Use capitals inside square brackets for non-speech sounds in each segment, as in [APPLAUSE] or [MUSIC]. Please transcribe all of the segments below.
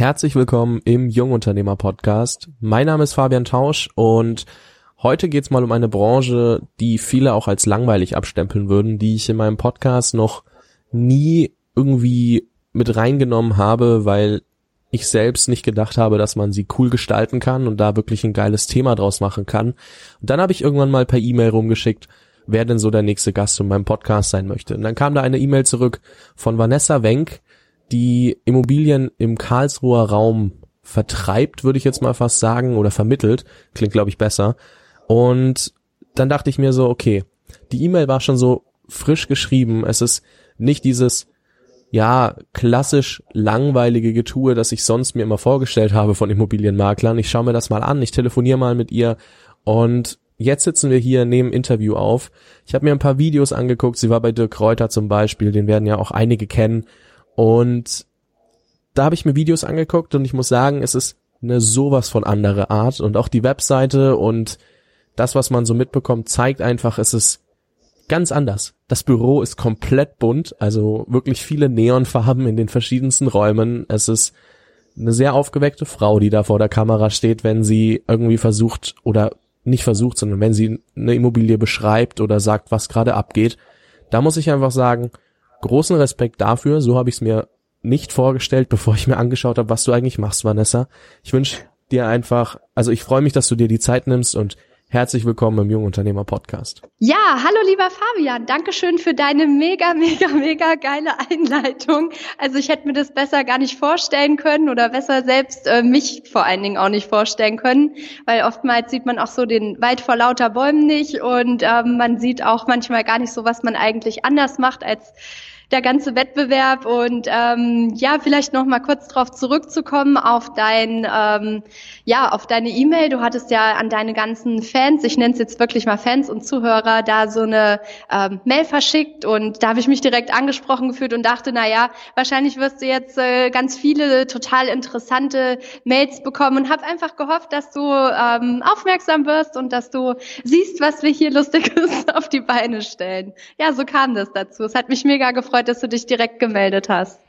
Herzlich willkommen im Jungunternehmer Podcast. Mein Name ist Fabian Tausch und heute geht's mal um eine Branche, die viele auch als langweilig abstempeln würden, die ich in meinem Podcast noch nie irgendwie mit reingenommen habe, weil ich selbst nicht gedacht habe, dass man sie cool gestalten kann und da wirklich ein geiles Thema draus machen kann. Und dann habe ich irgendwann mal per E-Mail rumgeschickt, wer denn so der nächste Gast in meinem Podcast sein möchte. Und dann kam da eine E-Mail zurück von Vanessa Wenk, die Immobilien im Karlsruher Raum vertreibt, würde ich jetzt mal fast sagen, oder vermittelt. Klingt, glaube ich, besser. Und dann dachte ich mir so, okay, die E-Mail war schon so frisch geschrieben. Es ist nicht dieses, ja, klassisch langweilige Getue, das ich sonst mir immer vorgestellt habe von Immobilienmaklern. Ich schaue mir das mal an, ich telefoniere mal mit ihr und jetzt sitzen wir hier, nehmen Interview auf. Ich habe mir ein paar Videos angeguckt, sie war bei Dirk Reuter zum Beispiel, den werden ja auch einige kennen. Und da habe ich mir Videos angeguckt und ich muss sagen, es ist eine sowas von andere Art und auch die Webseite und das, was man so mitbekommt, zeigt einfach, es ist ganz anders. Das Büro ist komplett bunt, also wirklich viele Neonfarben in den verschiedensten Räumen. Es ist eine sehr aufgeweckte Frau, die da vor der Kamera steht, wenn sie irgendwie versucht oder nicht versucht, sondern wenn sie eine Immobilie beschreibt oder sagt, was gerade abgeht. Da muss ich einfach sagen, großen Respekt dafür. So habe ich es mir nicht vorgestellt, bevor ich mir angeschaut habe, was du eigentlich machst, Vanessa. Ich wünsche dir einfach, also ich freue mich, dass du dir die Zeit nimmst und Herzlich willkommen im Jungunternehmer Podcast. Ja, hallo lieber Fabian, Dankeschön für deine mega, mega, mega geile Einleitung. Also ich hätte mir das besser gar nicht vorstellen können oder besser selbst äh, mich vor allen Dingen auch nicht vorstellen können, weil oftmals sieht man auch so den Wald vor lauter Bäumen nicht und ähm, man sieht auch manchmal gar nicht so, was man eigentlich anders macht als der ganze Wettbewerb und ähm, ja, vielleicht noch mal kurz darauf zurückzukommen auf dein ähm, ja auf deine E-Mail. Du hattest ja an deine ganzen Fans, ich nenne es jetzt wirklich mal Fans und Zuhörer, da so eine ähm, Mail verschickt und da habe ich mich direkt angesprochen gefühlt und dachte, na ja, wahrscheinlich wirst du jetzt äh, ganz viele total interessante Mails bekommen und habe einfach gehofft, dass du ähm, aufmerksam wirst und dass du siehst, was wir hier Lustiges [LAUGHS] auf die Beine stellen. Ja, so kam das dazu. Es hat mich mega gefreut gefreut, dass du dich direkt gemeldet hast.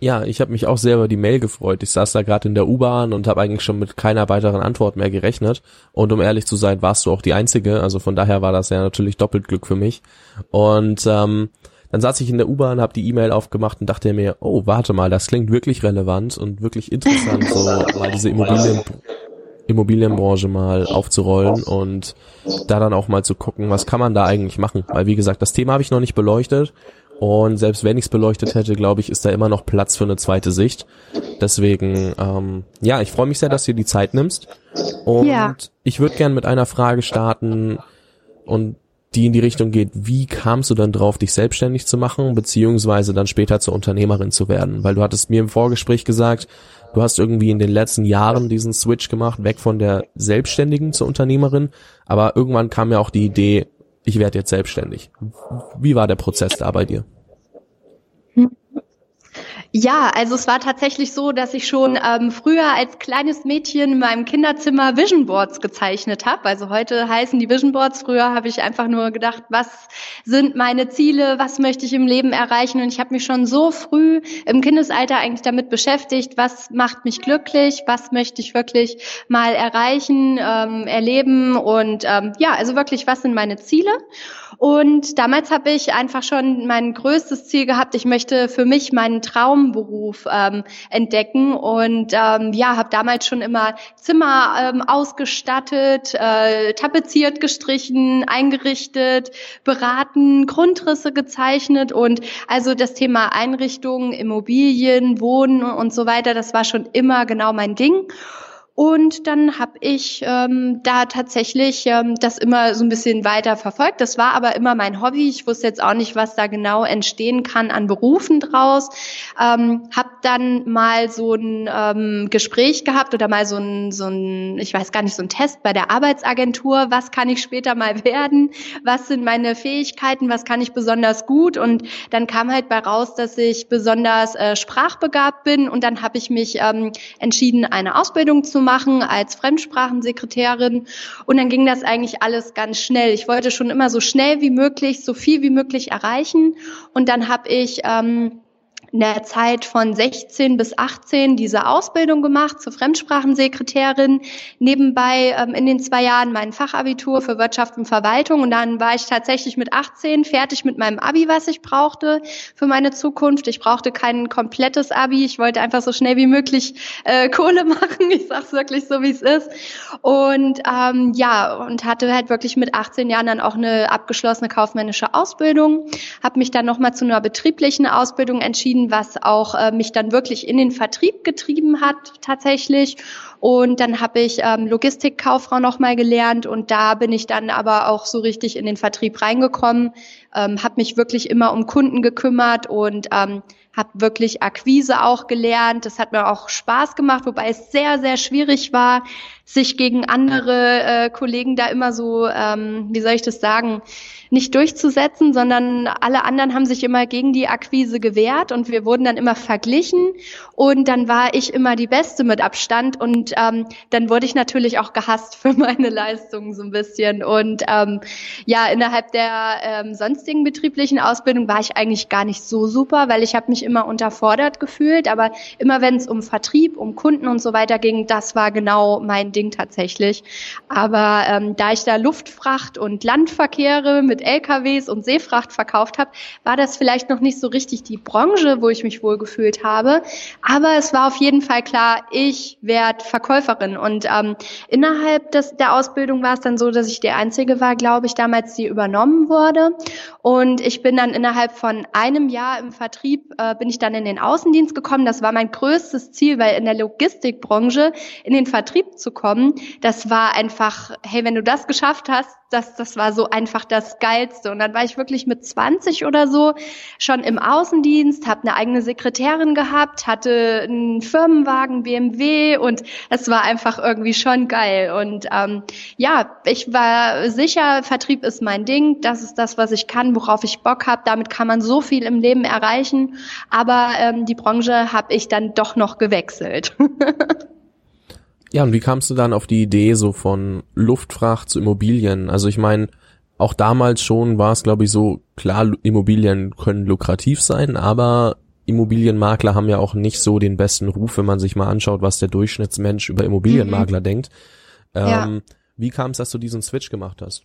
Ja, ich habe mich auch sehr über die Mail gefreut. Ich saß da gerade in der U-Bahn und habe eigentlich schon mit keiner weiteren Antwort mehr gerechnet. Und um ehrlich zu sein, warst du auch die Einzige. Also von daher war das ja natürlich doppelt Glück für mich. Und ähm, dann saß ich in der U-Bahn, habe die E-Mail aufgemacht und dachte mir, oh, warte mal, das klingt wirklich relevant und wirklich interessant, so mal diese Immobilien, Immobilienbranche mal aufzurollen und da dann auch mal zu gucken, was kann man da eigentlich machen. Weil wie gesagt, das Thema habe ich noch nicht beleuchtet und selbst wenn ich es beleuchtet hätte, glaube ich, ist da immer noch Platz für eine zweite Sicht. Deswegen, ähm, ja, ich freue mich sehr, dass du dir die Zeit nimmst. Und ja. ich würde gern mit einer Frage starten und die in die Richtung geht, wie kamst du dann drauf, dich selbstständig zu machen, beziehungsweise dann später zur Unternehmerin zu werden? Weil du hattest mir im Vorgespräch gesagt, du hast irgendwie in den letzten Jahren diesen Switch gemacht, weg von der Selbstständigen zur Unternehmerin, aber irgendwann kam ja auch die Idee, ich werde jetzt selbstständig. Wie war der Prozess da bei dir? Ja, also es war tatsächlich so, dass ich schon ähm, früher als kleines Mädchen in meinem Kinderzimmer Vision Boards gezeichnet habe. Also heute heißen die Vision Boards. Früher habe ich einfach nur gedacht, was sind meine Ziele, was möchte ich im Leben erreichen. Und ich habe mich schon so früh im Kindesalter eigentlich damit beschäftigt, was macht mich glücklich, was möchte ich wirklich mal erreichen, ähm, erleben und ähm, ja, also wirklich, was sind meine Ziele. Und damals habe ich einfach schon mein größtes Ziel gehabt. Ich möchte für mich meinen Traumberuf ähm, entdecken und ähm, ja, habe damals schon immer Zimmer ähm, ausgestattet, äh, tapeziert, gestrichen, eingerichtet, beraten, Grundrisse gezeichnet und also das Thema Einrichtungen, Immobilien, Wohnen und so weiter, das war schon immer genau mein Ding. Und dann habe ich ähm, da tatsächlich ähm, das immer so ein bisschen weiter verfolgt. Das war aber immer mein Hobby. Ich wusste jetzt auch nicht, was da genau entstehen kann an Berufen draus. Ähm, habe dann mal so ein ähm, Gespräch gehabt oder mal so ein, so ein, ich weiß gar nicht, so ein Test bei der Arbeitsagentur. Was kann ich später mal werden? Was sind meine Fähigkeiten? Was kann ich besonders gut? Und dann kam halt bei raus, dass ich besonders äh, sprachbegabt bin. Und dann habe ich mich ähm, entschieden, eine Ausbildung zu machen machen als Fremdsprachensekretärin. Und dann ging das eigentlich alles ganz schnell. Ich wollte schon immer so schnell wie möglich, so viel wie möglich erreichen. Und dann habe ich ähm, in der Zeit von 16 bis 18 diese Ausbildung gemacht zur Fremdsprachensekretärin. Nebenbei ähm, in den zwei Jahren mein Fachabitur für Wirtschaft und Verwaltung. Und dann war ich tatsächlich mit 18 fertig mit meinem Abi, was ich brauchte für meine Zukunft. Ich brauchte kein komplettes Abi. Ich wollte einfach so schnell wie möglich äh, Kohle [LAUGHS] machen. Ich sag's wirklich so, wie es ist. Und ähm, ja, und hatte halt wirklich mit 18 Jahren dann auch eine abgeschlossene kaufmännische Ausbildung. Habe mich dann nochmal zu einer betrieblichen Ausbildung entschieden entschieden, was auch äh, mich dann wirklich in den Vertrieb getrieben hat tatsächlich. Und dann habe ich ähm, Logistikkauffrau nochmal gelernt und da bin ich dann aber auch so richtig in den Vertrieb reingekommen, ähm, habe mich wirklich immer um Kunden gekümmert und ähm, habe wirklich Akquise auch gelernt. Das hat mir auch Spaß gemacht, wobei es sehr, sehr schwierig war, sich gegen andere äh, Kollegen da immer so, ähm, wie soll ich das sagen, nicht durchzusetzen, sondern alle anderen haben sich immer gegen die Akquise gewehrt und wir wurden dann immer verglichen und dann war ich immer die Beste mit Abstand und ähm, dann wurde ich natürlich auch gehasst für [LAUGHS] meine Leistungen so ein bisschen und ähm, ja, innerhalb der ähm, sonstigen betrieblichen Ausbildung war ich eigentlich gar nicht so super, weil ich habe mich immer unterfordert gefühlt, aber immer wenn es um Vertrieb, um Kunden und so weiter ging, das war genau mein Ding tatsächlich. Aber ähm, da ich da Luftfracht und Landverkehre mit LKWs und Seefracht verkauft habe, war das vielleicht noch nicht so richtig die Branche, wo ich mich wohlgefühlt habe. Aber es war auf jeden Fall klar, ich werde Verkäuferin. Und ähm, innerhalb des, der Ausbildung war es dann so, dass ich die Einzige war, glaube ich, damals, die übernommen wurde. Und ich bin dann innerhalb von einem Jahr im Vertrieb, äh, bin ich dann in den Außendienst gekommen. Das war mein größtes Ziel, weil in der Logistikbranche in den Vertrieb zu kommen, das war einfach, hey, wenn du das geschafft hast, das, das war so einfach das Geilste. Und dann war ich wirklich mit 20 oder so schon im Außendienst, habe eine eigene Sekretärin gehabt, hatte einen Firmenwagen, BMW und es war einfach irgendwie schon geil. Und ähm, ja, ich war sicher, Vertrieb ist mein Ding, das ist das, was ich kann, worauf ich Bock habe. Damit kann man so viel im Leben erreichen. Aber ähm, die Branche habe ich dann doch noch gewechselt. [LAUGHS] Ja, und wie kamst du dann auf die Idee so von Luftfracht zu Immobilien? Also ich meine, auch damals schon war es, glaube ich, so, klar, Immobilien können lukrativ sein, aber Immobilienmakler haben ja auch nicht so den besten Ruf, wenn man sich mal anschaut, was der Durchschnittsmensch über Immobilienmakler mhm. denkt. Ähm, ja. Wie kam es, dass du diesen Switch gemacht hast?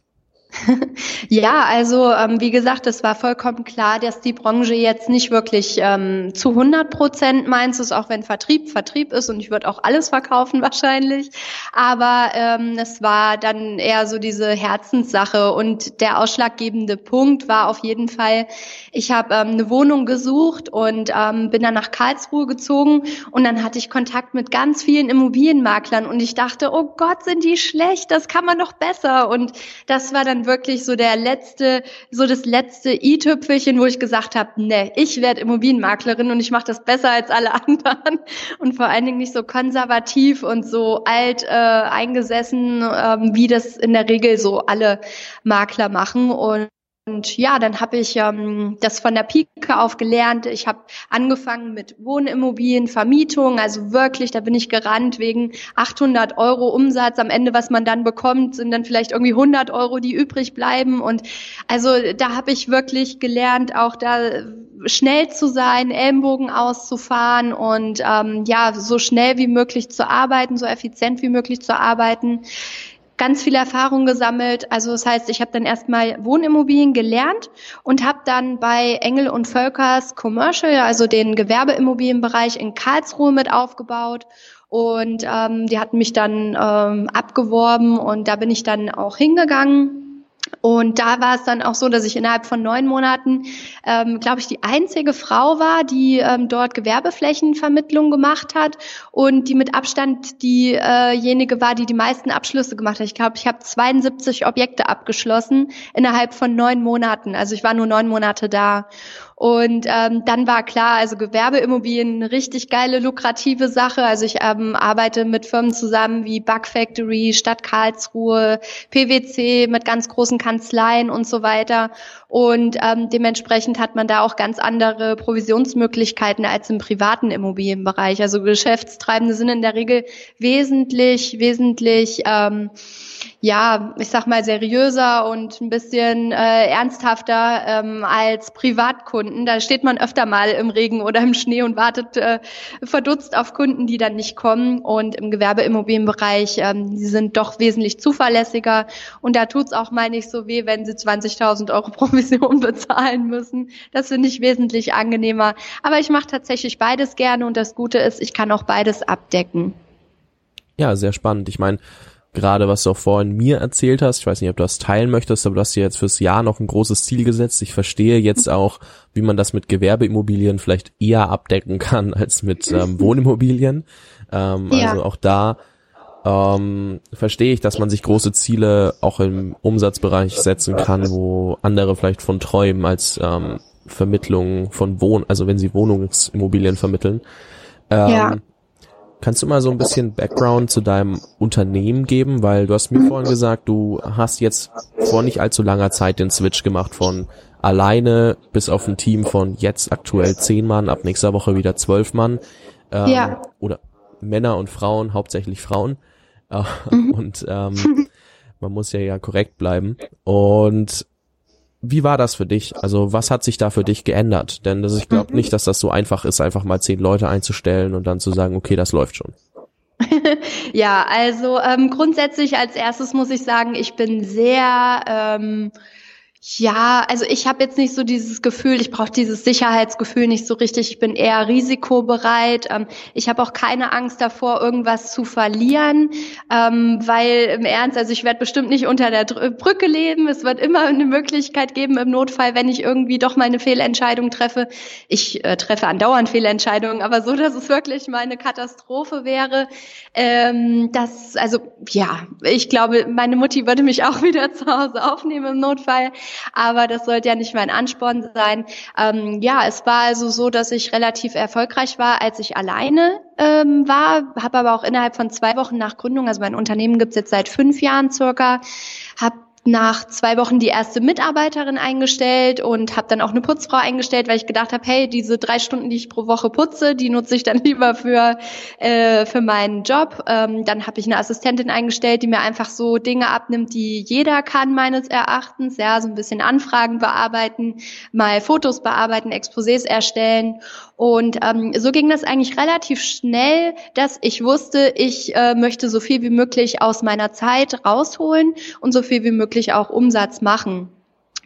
[LAUGHS] ja, also ähm, wie gesagt, es war vollkommen klar, dass die Branche jetzt nicht wirklich ähm, zu 100 Prozent meins ist, auch wenn Vertrieb Vertrieb ist und ich würde auch alles verkaufen [LAUGHS] wahrscheinlich. Aber ähm, es war dann eher so diese Herzenssache und der ausschlaggebende Punkt war auf jeden Fall, ich habe ähm, eine Wohnung gesucht und ähm, bin dann nach Karlsruhe gezogen und dann hatte ich Kontakt mit ganz vielen Immobilienmaklern und ich dachte, oh Gott, sind die schlecht, das kann man doch besser und das war dann wirklich so der letzte, so das letzte i-Tüpfelchen, wo ich gesagt habe, nee, ich werde Immobilienmaklerin und ich mache das besser als alle [LAUGHS] anderen. Und vor allen Dingen nicht so konservativ und so alt äh, eingesessen, ähm, wie das in der Regel so alle Makler machen. Und und ja, dann habe ich ähm, das von der Pike auf gelernt. Ich habe angefangen mit Wohnimmobilien, Vermietung, also wirklich, da bin ich gerannt wegen 800 Euro Umsatz. Am Ende, was man dann bekommt, sind dann vielleicht irgendwie 100 Euro, die übrig bleiben. Und also da habe ich wirklich gelernt, auch da schnell zu sein, Ellenbogen auszufahren und ähm, ja, so schnell wie möglich zu arbeiten, so effizient wie möglich zu arbeiten ganz viele Erfahrungen gesammelt. Also das heißt, ich habe dann erstmal Wohnimmobilien gelernt und habe dann bei Engel und Völkers Commercial, also den Gewerbeimmobilienbereich in Karlsruhe mit aufgebaut. Und ähm, die hatten mich dann ähm, abgeworben und da bin ich dann auch hingegangen und da war es dann auch so, dass ich innerhalb von neun Monaten, ähm, glaube ich, die einzige Frau war, die ähm, dort Gewerbeflächenvermittlung gemacht hat und die mit Abstand diejenige war, die die meisten Abschlüsse gemacht hat. Ich glaube, ich habe 72 Objekte abgeschlossen innerhalb von neun Monaten. Also ich war nur neun Monate da. Und ähm, dann war klar, also Gewerbeimmobilien eine richtig geile, lukrative Sache. Also ich ähm, arbeite mit Firmen zusammen wie Bug Factory, Stadt Karlsruhe, PwC mit ganz großen Kanzleien und so weiter. Und ähm, dementsprechend hat man da auch ganz andere Provisionsmöglichkeiten als im privaten Immobilienbereich. Also Geschäftstreibende sind in der Regel wesentlich, wesentlich ähm, ja, ich sag mal, seriöser und ein bisschen äh, ernsthafter ähm, als Privatkunden. Da steht man öfter mal im Regen oder im Schnee und wartet äh, verdutzt auf Kunden, die dann nicht kommen. Und im Gewerbeimmobilienbereich, ähm, die sind doch wesentlich zuverlässiger. Und da tut's auch mal nicht so weh, wenn sie 20.000 Euro [LAUGHS] Provision bezahlen müssen. Das finde ich wesentlich angenehmer. Aber ich mache tatsächlich beides gerne und das Gute ist, ich kann auch beides abdecken. Ja, sehr spannend. Ich meine, gerade was du auch vorhin mir erzählt hast, ich weiß nicht, ob du das teilen möchtest, aber du hast dir jetzt fürs Jahr noch ein großes Ziel gesetzt. Ich verstehe jetzt auch, wie man das mit Gewerbeimmobilien vielleicht eher abdecken kann [LAUGHS] als mit ähm, Wohnimmobilien. Ähm, ja. Also auch da ähm, verstehe ich, dass man sich große Ziele auch im Umsatzbereich setzen kann, wo andere vielleicht von träumen als ähm, Vermittlung von Wohn, also wenn sie Wohnungsimmobilien vermitteln. Ähm, ja. Kannst du mal so ein bisschen Background zu deinem Unternehmen geben? Weil du hast mir vorhin gesagt, du hast jetzt vor nicht allzu langer Zeit den Switch gemacht von alleine bis auf ein Team von jetzt aktuell zehn Mann, ab nächster Woche wieder zwölf Mann. Ähm, ja. Oder Männer und Frauen, hauptsächlich Frauen. Äh, mhm. Und ähm, man muss ja ja korrekt bleiben. Und wie war das für dich? Also was hat sich da für dich geändert? Denn das, ich glaube mhm. nicht, dass das so einfach ist, einfach mal zehn Leute einzustellen und dann zu sagen, okay, das läuft schon. [LAUGHS] ja, also ähm, grundsätzlich als erstes muss ich sagen, ich bin sehr ähm, ja, also ich habe jetzt nicht so dieses Gefühl, ich brauche dieses Sicherheitsgefühl nicht so richtig. Ich bin eher risikobereit. Ähm, ich habe auch keine Angst davor, irgendwas zu verlieren, ähm, weil im Ernst, also ich werde bestimmt nicht unter der Brücke leben. Es wird immer eine Möglichkeit geben im Notfall, wenn ich irgendwie doch mal eine Fehlentscheidung treffe. Ich äh, treffe andauernd Fehlentscheidungen, aber so, dass es wirklich mal eine Katastrophe wäre. Ähm, das, also ja, ich glaube, meine Mutti würde mich auch [LAUGHS] wieder zu Hause aufnehmen im Notfall aber das sollte ja nicht mein Ansporn sein. Ähm, ja, es war also so, dass ich relativ erfolgreich war, als ich alleine ähm, war, habe aber auch innerhalb von zwei Wochen nach Gründung, also mein Unternehmen gibt's jetzt seit fünf Jahren circa, habe nach zwei Wochen die erste Mitarbeiterin eingestellt und habe dann auch eine Putzfrau eingestellt, weil ich gedacht habe, hey, diese drei Stunden, die ich pro Woche putze, die nutze ich dann [LAUGHS] lieber für äh, für meinen Job. Ähm, dann habe ich eine Assistentin eingestellt, die mir einfach so Dinge abnimmt, die jeder kann meines Erachtens, ja, so ein bisschen Anfragen bearbeiten, mal Fotos bearbeiten, Exposés erstellen und ähm, so ging das eigentlich relativ schnell, dass ich wusste, ich äh, möchte so viel wie möglich aus meiner Zeit rausholen und so viel wie möglich auch Umsatz machen.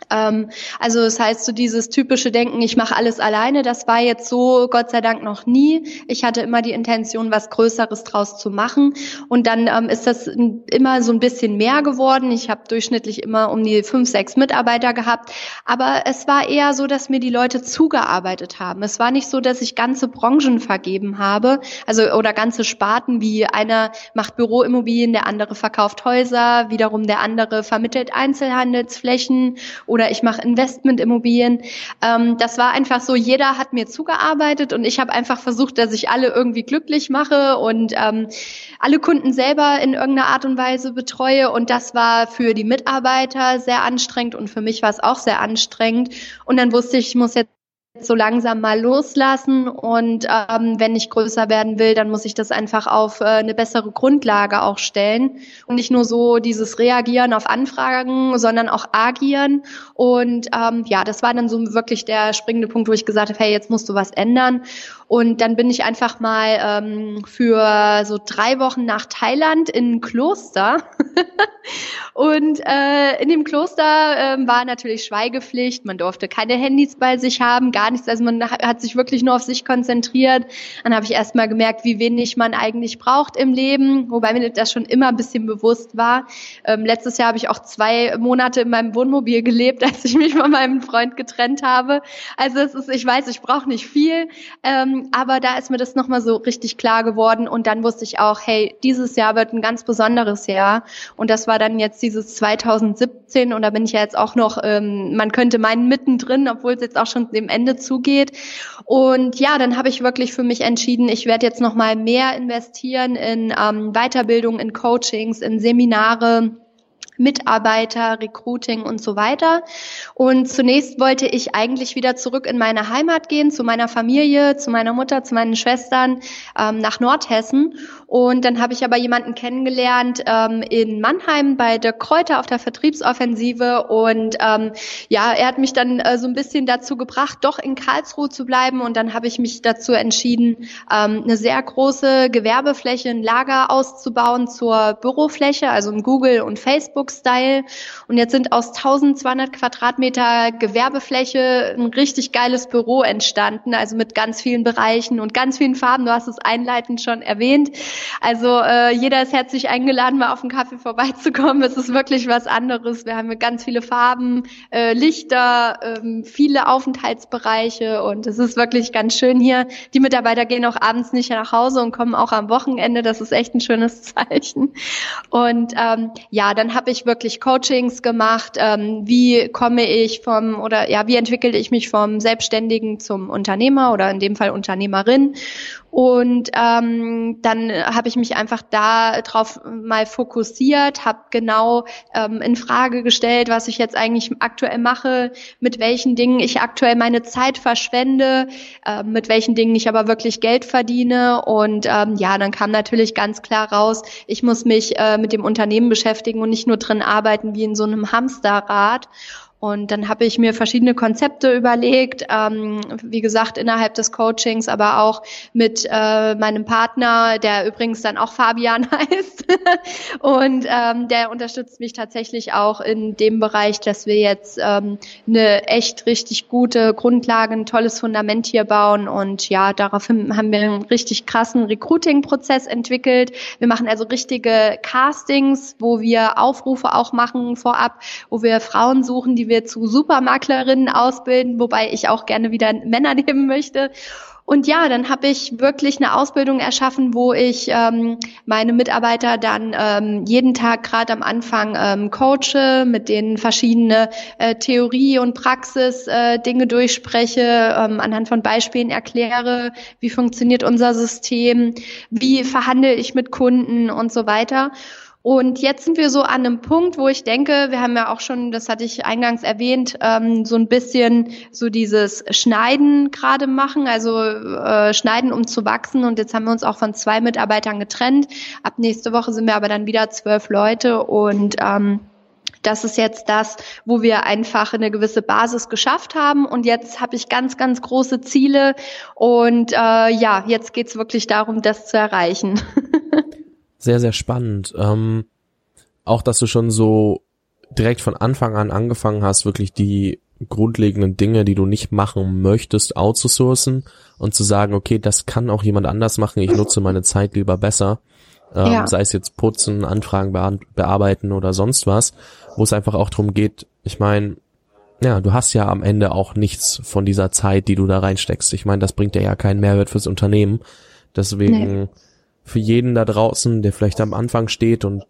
Ähm, also das heißt, so dieses typische Denken, ich mache alles alleine, das war jetzt so Gott sei Dank noch nie. Ich hatte immer die Intention, was Größeres draus zu machen. Und dann ähm, ist das immer so ein bisschen mehr geworden. Ich habe durchschnittlich immer um die fünf, sechs Mitarbeiter gehabt. Aber es war eher so, dass mir die Leute zugearbeitet haben. Es war nicht so, dass ich ganze Branchen vergeben habe, also oder ganze Sparten, wie einer macht Büroimmobilien, der andere verkauft Häuser, wiederum der andere vermittelt Einzelhandelsflächen oder ich mache Investmentimmobilien. Ähm, das war einfach so, jeder hat mir zugearbeitet und ich habe einfach versucht, dass ich alle irgendwie glücklich mache und ähm, alle Kunden selber in irgendeiner Art und Weise betreue. Und das war für die Mitarbeiter sehr anstrengend und für mich war es auch sehr anstrengend. Und dann wusste ich, ich muss jetzt so langsam mal loslassen und ähm, wenn ich größer werden will, dann muss ich das einfach auf äh, eine bessere Grundlage auch stellen und nicht nur so dieses Reagieren auf Anfragen, sondern auch agieren und ähm, ja, das war dann so wirklich der springende Punkt, wo ich gesagt habe, hey, jetzt musst du was ändern und dann bin ich einfach mal ähm, für so drei Wochen nach Thailand in ein Kloster. [LAUGHS] und äh, in dem Kloster äh, war natürlich Schweigepflicht. Man durfte keine Handys bei sich haben, gar nichts. Also man hat sich wirklich nur auf sich konzentriert. Dann habe ich erst mal gemerkt, wie wenig man eigentlich braucht im Leben, wobei mir das schon immer ein bisschen bewusst war. Ähm, letztes Jahr habe ich auch zwei Monate in meinem Wohnmobil gelebt, [LAUGHS] als ich mich von meinem Freund getrennt habe. Also es ist, ich weiß, ich brauche nicht viel. Ähm, aber da ist mir das nochmal so richtig klar geworden und dann wusste ich auch, hey, dieses Jahr wird ein ganz besonderes Jahr und das war dann jetzt dieses 2017 und da bin ich ja jetzt auch noch, ähm, man könnte meinen mittendrin, obwohl es jetzt auch schon dem Ende zugeht. Und ja, dann habe ich wirklich für mich entschieden, ich werde jetzt nochmal mehr investieren in ähm, Weiterbildung, in Coachings, in Seminare, Mitarbeiter, Recruiting und so weiter. Und zunächst wollte ich eigentlich wieder zurück in meine Heimat gehen, zu meiner Familie, zu meiner Mutter, zu meinen Schwestern ähm, nach Nordhessen. Und dann habe ich aber jemanden kennengelernt ähm, in Mannheim bei der Kräuter auf der Vertriebsoffensive. Und ähm, ja, er hat mich dann äh, so ein bisschen dazu gebracht, doch in Karlsruhe zu bleiben. Und dann habe ich mich dazu entschieden, ähm, eine sehr große Gewerbefläche, ein Lager auszubauen zur Bürofläche, also ein Google- und Facebook-Style. Und jetzt sind aus 1200 Quadratmeter Gewerbefläche ein richtig geiles Büro entstanden, also mit ganz vielen Bereichen und ganz vielen Farben. Du hast es einleitend schon erwähnt. Also äh, jeder ist herzlich eingeladen, mal auf den Kaffee vorbeizukommen. Es ist wirklich was anderes. Wir haben ganz viele Farben, äh, Lichter, äh, viele Aufenthaltsbereiche und es ist wirklich ganz schön hier. Die Mitarbeiter gehen auch abends nicht nach Hause und kommen auch am Wochenende. Das ist echt ein schönes [LAUGHS] Zeichen. Und ähm, ja, dann habe ich wirklich Coachings gemacht. Ähm, wie komme ich vom oder ja, wie entwickle ich mich vom Selbstständigen zum Unternehmer oder in dem Fall Unternehmerin? Und ähm, dann habe ich mich einfach da mal fokussiert, habe genau ähm, in Frage gestellt, was ich jetzt eigentlich aktuell mache, mit welchen Dingen ich aktuell meine Zeit verschwende, äh, mit welchen Dingen ich aber wirklich Geld verdiene. Und ähm, ja, dann kam natürlich ganz klar raus, ich muss mich äh, mit dem Unternehmen beschäftigen und nicht nur drin arbeiten wie in so einem Hamsterrad. Und dann habe ich mir verschiedene Konzepte überlegt, ähm, wie gesagt, innerhalb des Coachings, aber auch mit äh, meinem Partner, der übrigens dann auch Fabian [LAUGHS] heißt. und ähm, der unterstützt mich tatsächlich auch in dem Bereich, dass wir jetzt ähm, eine echt richtig gute Grundlage, ein tolles Fundament hier bauen. Und ja, daraufhin haben wir einen richtig krassen Recruiting-Prozess entwickelt. Wir machen also richtige Castings, wo wir Aufrufe auch machen vorab, wo wir Frauen suchen, die wir zu Supermaklerinnen ausbilden, wobei ich auch gerne wieder Männer [LAUGHS] nehmen möchte. Und ja, dann habe ich wirklich eine Ausbildung erschaffen, wo ich ähm, meine Mitarbeiter dann ähm, jeden Tag gerade am Anfang ähm, coache, mit denen verschiedene äh, Theorie und Praxis äh, Dinge durchspreche, ähm, anhand von Beispielen erkläre, wie funktioniert unser System, wie verhandle ich mit Kunden und so weiter. Und jetzt sind wir so an einem Punkt, wo ich denke, wir haben ja auch schon, das hatte ich eingangs erwähnt, ähm, so ein bisschen so dieses Schneiden gerade machen, also äh, Schneiden, um zu wachsen. Und jetzt haben wir uns auch von zwei Mitarbeitern getrennt. Ab nächste Woche sind wir aber dann wieder zwölf Leute und ähm, das ist jetzt das, wo wir einfach eine gewisse Basis geschafft haben. Und jetzt habe ich ganz, ganz große Ziele. Und äh, ja, jetzt geht's wirklich darum, das zu erreichen. [LAUGHS] sehr, sehr spannend. Ähm, auch, dass du schon so direkt von Anfang an angefangen hast, wirklich die grundlegenden Dinge, die du nicht machen möchtest, outzusourcen und zu sagen, okay, das kann auch jemand anders machen, ich nutze meine Zeit lieber besser. Ähm, ja. Sei es jetzt putzen, Anfragen bearbeiten oder sonst was, wo es einfach auch darum geht, ich meine, ja, du hast ja am Ende auch nichts von dieser Zeit, die du da reinsteckst. Ich meine, das bringt dir ja keinen Mehrwert fürs Unternehmen. Deswegen nee für jeden da draußen, der vielleicht am Anfang steht und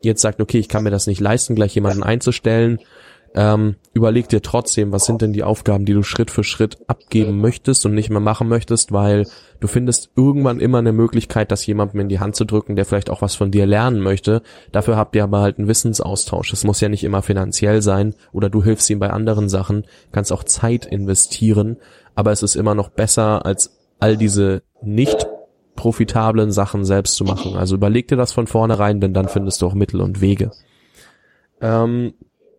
jetzt sagt, okay, ich kann mir das nicht leisten, gleich jemanden einzustellen, ähm, überleg dir trotzdem, was sind denn die Aufgaben, die du Schritt für Schritt abgeben möchtest und nicht mehr machen möchtest, weil du findest irgendwann immer eine Möglichkeit, das jemandem in die Hand zu drücken, der vielleicht auch was von dir lernen möchte. Dafür habt ihr aber halt einen Wissensaustausch. Es muss ja nicht immer finanziell sein oder du hilfst ihm bei anderen Sachen, kannst auch Zeit investieren, aber es ist immer noch besser als all diese nicht profitablen Sachen selbst zu machen. Also überleg dir das von vornherein, denn dann findest du auch Mittel und Wege. Ähm,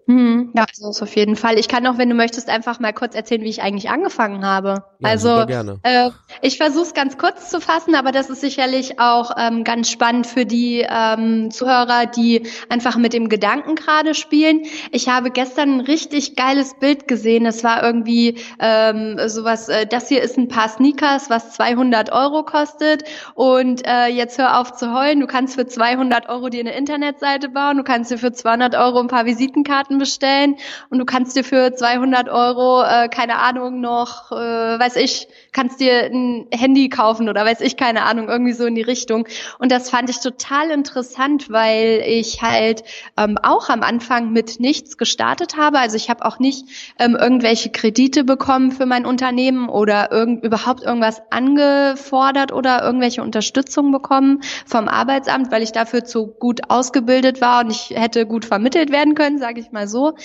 hm, ja, also ist auf jeden Fall. Ich kann auch, wenn du möchtest, einfach mal kurz erzählen, wie ich eigentlich angefangen habe. Ja, also äh, ich versuche es ganz kurz zu fassen, aber das ist sicherlich auch ähm, ganz spannend für die ähm, Zuhörer, die einfach mit dem Gedanken gerade spielen. Ich habe gestern ein richtig geiles Bild gesehen. Das war irgendwie ähm, sowas, äh, das hier ist ein paar Sneakers, was 200 Euro kostet. Und äh, jetzt hör auf zu heulen. Du kannst für 200 Euro dir eine Internetseite bauen. Du kannst dir für 200 Euro ein paar Visitenkarten Karten bestellen. Und du kannst dir für 200 Euro, äh, keine Ahnung, noch, äh, weiß ich, kannst dir ein Handy kaufen oder weiß ich keine Ahnung, irgendwie so in die Richtung. Und das fand ich total interessant, weil ich halt ähm, auch am Anfang mit nichts gestartet habe. Also ich habe auch nicht ähm, irgendwelche Kredite bekommen für mein Unternehmen oder irgend, überhaupt irgendwas angefordert oder irgendwelche Unterstützung bekommen vom Arbeitsamt, weil ich dafür zu gut ausgebildet war und ich hätte gut vermittelt werden können, sage ich mal so.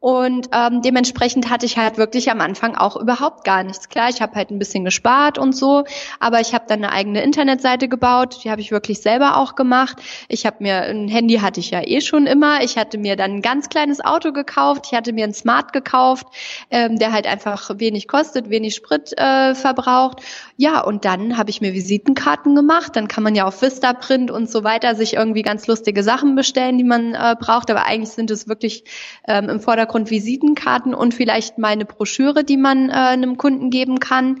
Und ähm, dementsprechend hatte ich halt wirklich am Anfang auch überhaupt gar nichts. Klar, ich habe halt ein bisschen gespart und so, aber ich habe dann eine eigene Internetseite gebaut, die habe ich wirklich selber auch gemacht. Ich habe mir ein Handy hatte ich ja eh schon immer. Ich hatte mir dann ein ganz kleines Auto gekauft, ich hatte mir ein Smart gekauft, ähm, der halt einfach wenig kostet, wenig Sprit äh, verbraucht. Ja, und dann habe ich mir Visitenkarten gemacht. Dann kann man ja auf Vistaprint und so weiter sich irgendwie ganz lustige Sachen bestellen, die man äh, braucht. Aber eigentlich sind es wirklich ähm, im Vordergrund Visitenkarten und vielleicht meine Broschüre, die man äh, einem Kunden geben kann.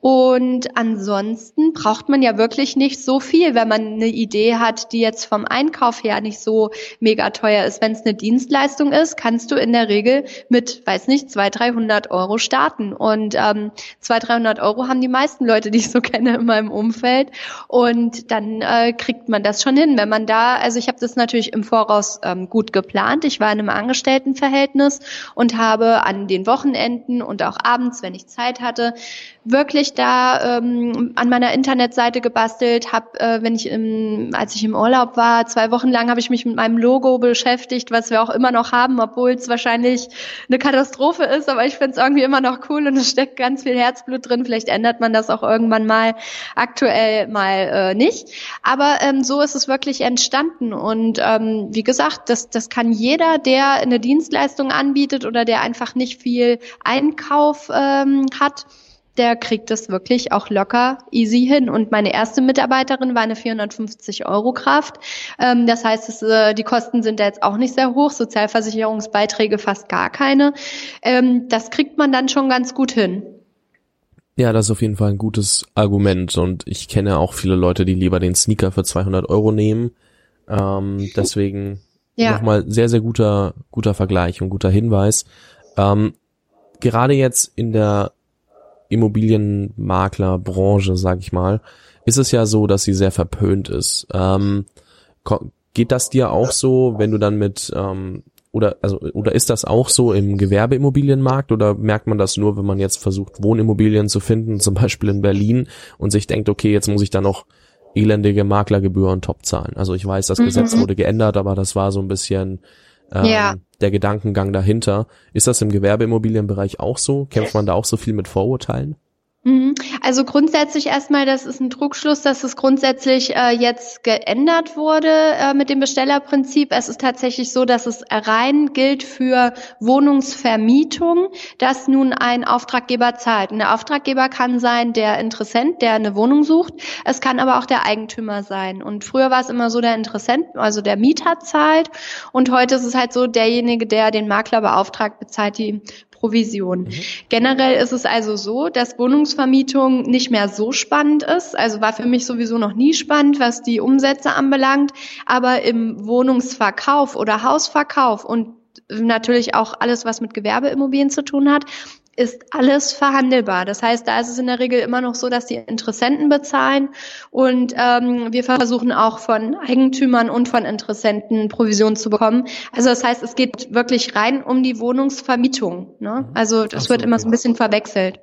Und ansonsten braucht man ja wirklich nicht so viel, wenn man eine Idee hat, die jetzt vom Einkauf her nicht so mega teuer ist. Wenn es eine Dienstleistung ist, kannst du in der Regel mit, weiß nicht, 200, 300 Euro starten. Und ähm, 200, 300 Euro haben die meisten Leute, die ich so [LAUGHS] kenne in meinem Umfeld. Und dann äh, kriegt man das schon hin. Wenn man da, also ich habe das natürlich im Voraus ähm, gut geplant. Ich war in einem Angestelltenverhältnis und habe an den Wochenenden und auch abends, wenn ich Zeit hatte, wirklich da ähm, an meiner Internetseite gebastelt, habe, äh, wenn ich im, als ich im Urlaub war, zwei Wochen lang habe ich mich mit meinem Logo beschäftigt, was wir auch immer noch haben, obwohl es wahrscheinlich eine Katastrophe ist, aber ich finde es irgendwie immer noch cool und es steckt ganz viel Herzblut drin. Vielleicht ändert man das auch irgendwann mal, aktuell mal äh, nicht. Aber ähm, so ist es wirklich entstanden und ähm, wie gesagt, das, das kann jeder, der eine Dienstleistung anbietet oder der einfach nicht viel Einkauf ähm, hat, der kriegt das wirklich auch locker easy hin. Und meine erste Mitarbeiterin war eine 450 Euro Kraft. Ähm, das heißt, es, äh, die Kosten sind da jetzt auch nicht sehr hoch, Sozialversicherungsbeiträge fast gar keine. Ähm, das kriegt man dann schon ganz gut hin. Ja, das ist auf jeden Fall ein gutes Argument und ich kenne auch viele Leute, die lieber den Sneaker für 200 Euro nehmen. Ähm, deswegen ja. nochmal sehr, sehr guter, guter Vergleich und guter Hinweis. Ähm, gerade jetzt in der Immobilienmaklerbranche, sag ich mal, ist es ja so, dass sie sehr verpönt ist. Ähm, geht das dir auch so, wenn du dann mit ähm, oder also oder ist das auch so im Gewerbeimmobilienmarkt oder merkt man das nur, wenn man jetzt versucht Wohnimmobilien zu finden, [LAUGHS] zum Beispiel in Berlin und sich denkt, okay, jetzt muss ich da noch elendige Maklergebühren top zahlen. Also ich weiß, das mhm. Gesetz wurde geändert, aber das war so ein bisschen ähm, ja. der Gedankengang dahinter. Ist das im Gewerbeimmobilienbereich auch so? Kämpft man da auch so viel mit Vorurteilen? Mhm. Also grundsätzlich erstmal, das ist ein Trugschluss, dass es grundsätzlich äh, jetzt geändert wurde äh, mit dem Bestellerprinzip. Es ist tatsächlich so, dass es rein gilt für Wohnungsvermietung, dass nun ein Auftraggeber zahlt. Und der Auftraggeber kann sein der Interessent, der eine Wohnung sucht. Es kann aber auch der Eigentümer sein. Und früher war es immer so, der Interessent, also der Mieter zahlt. Und heute ist es halt so, derjenige, der den Makler beauftragt, bezahlt die Provision. Mhm. Generell ist es also so, dass Wohnungsvermietung nicht mehr so spannend ist. Also war für mich sowieso noch nie spannend, was die Umsätze anbelangt. Aber im Wohnungsverkauf oder Hausverkauf und natürlich auch alles, was mit Gewerbeimmobilien zu tun hat, ist alles verhandelbar. Das heißt, da ist es in der Regel immer noch so, dass die Interessenten bezahlen und ähm, wir versuchen auch von Eigentümern und von Interessenten Provision zu bekommen. Also das heißt, es geht wirklich rein um die Wohnungsvermietung. Ne? Mhm. Also das so, wird immer so ein bisschen verwechselt.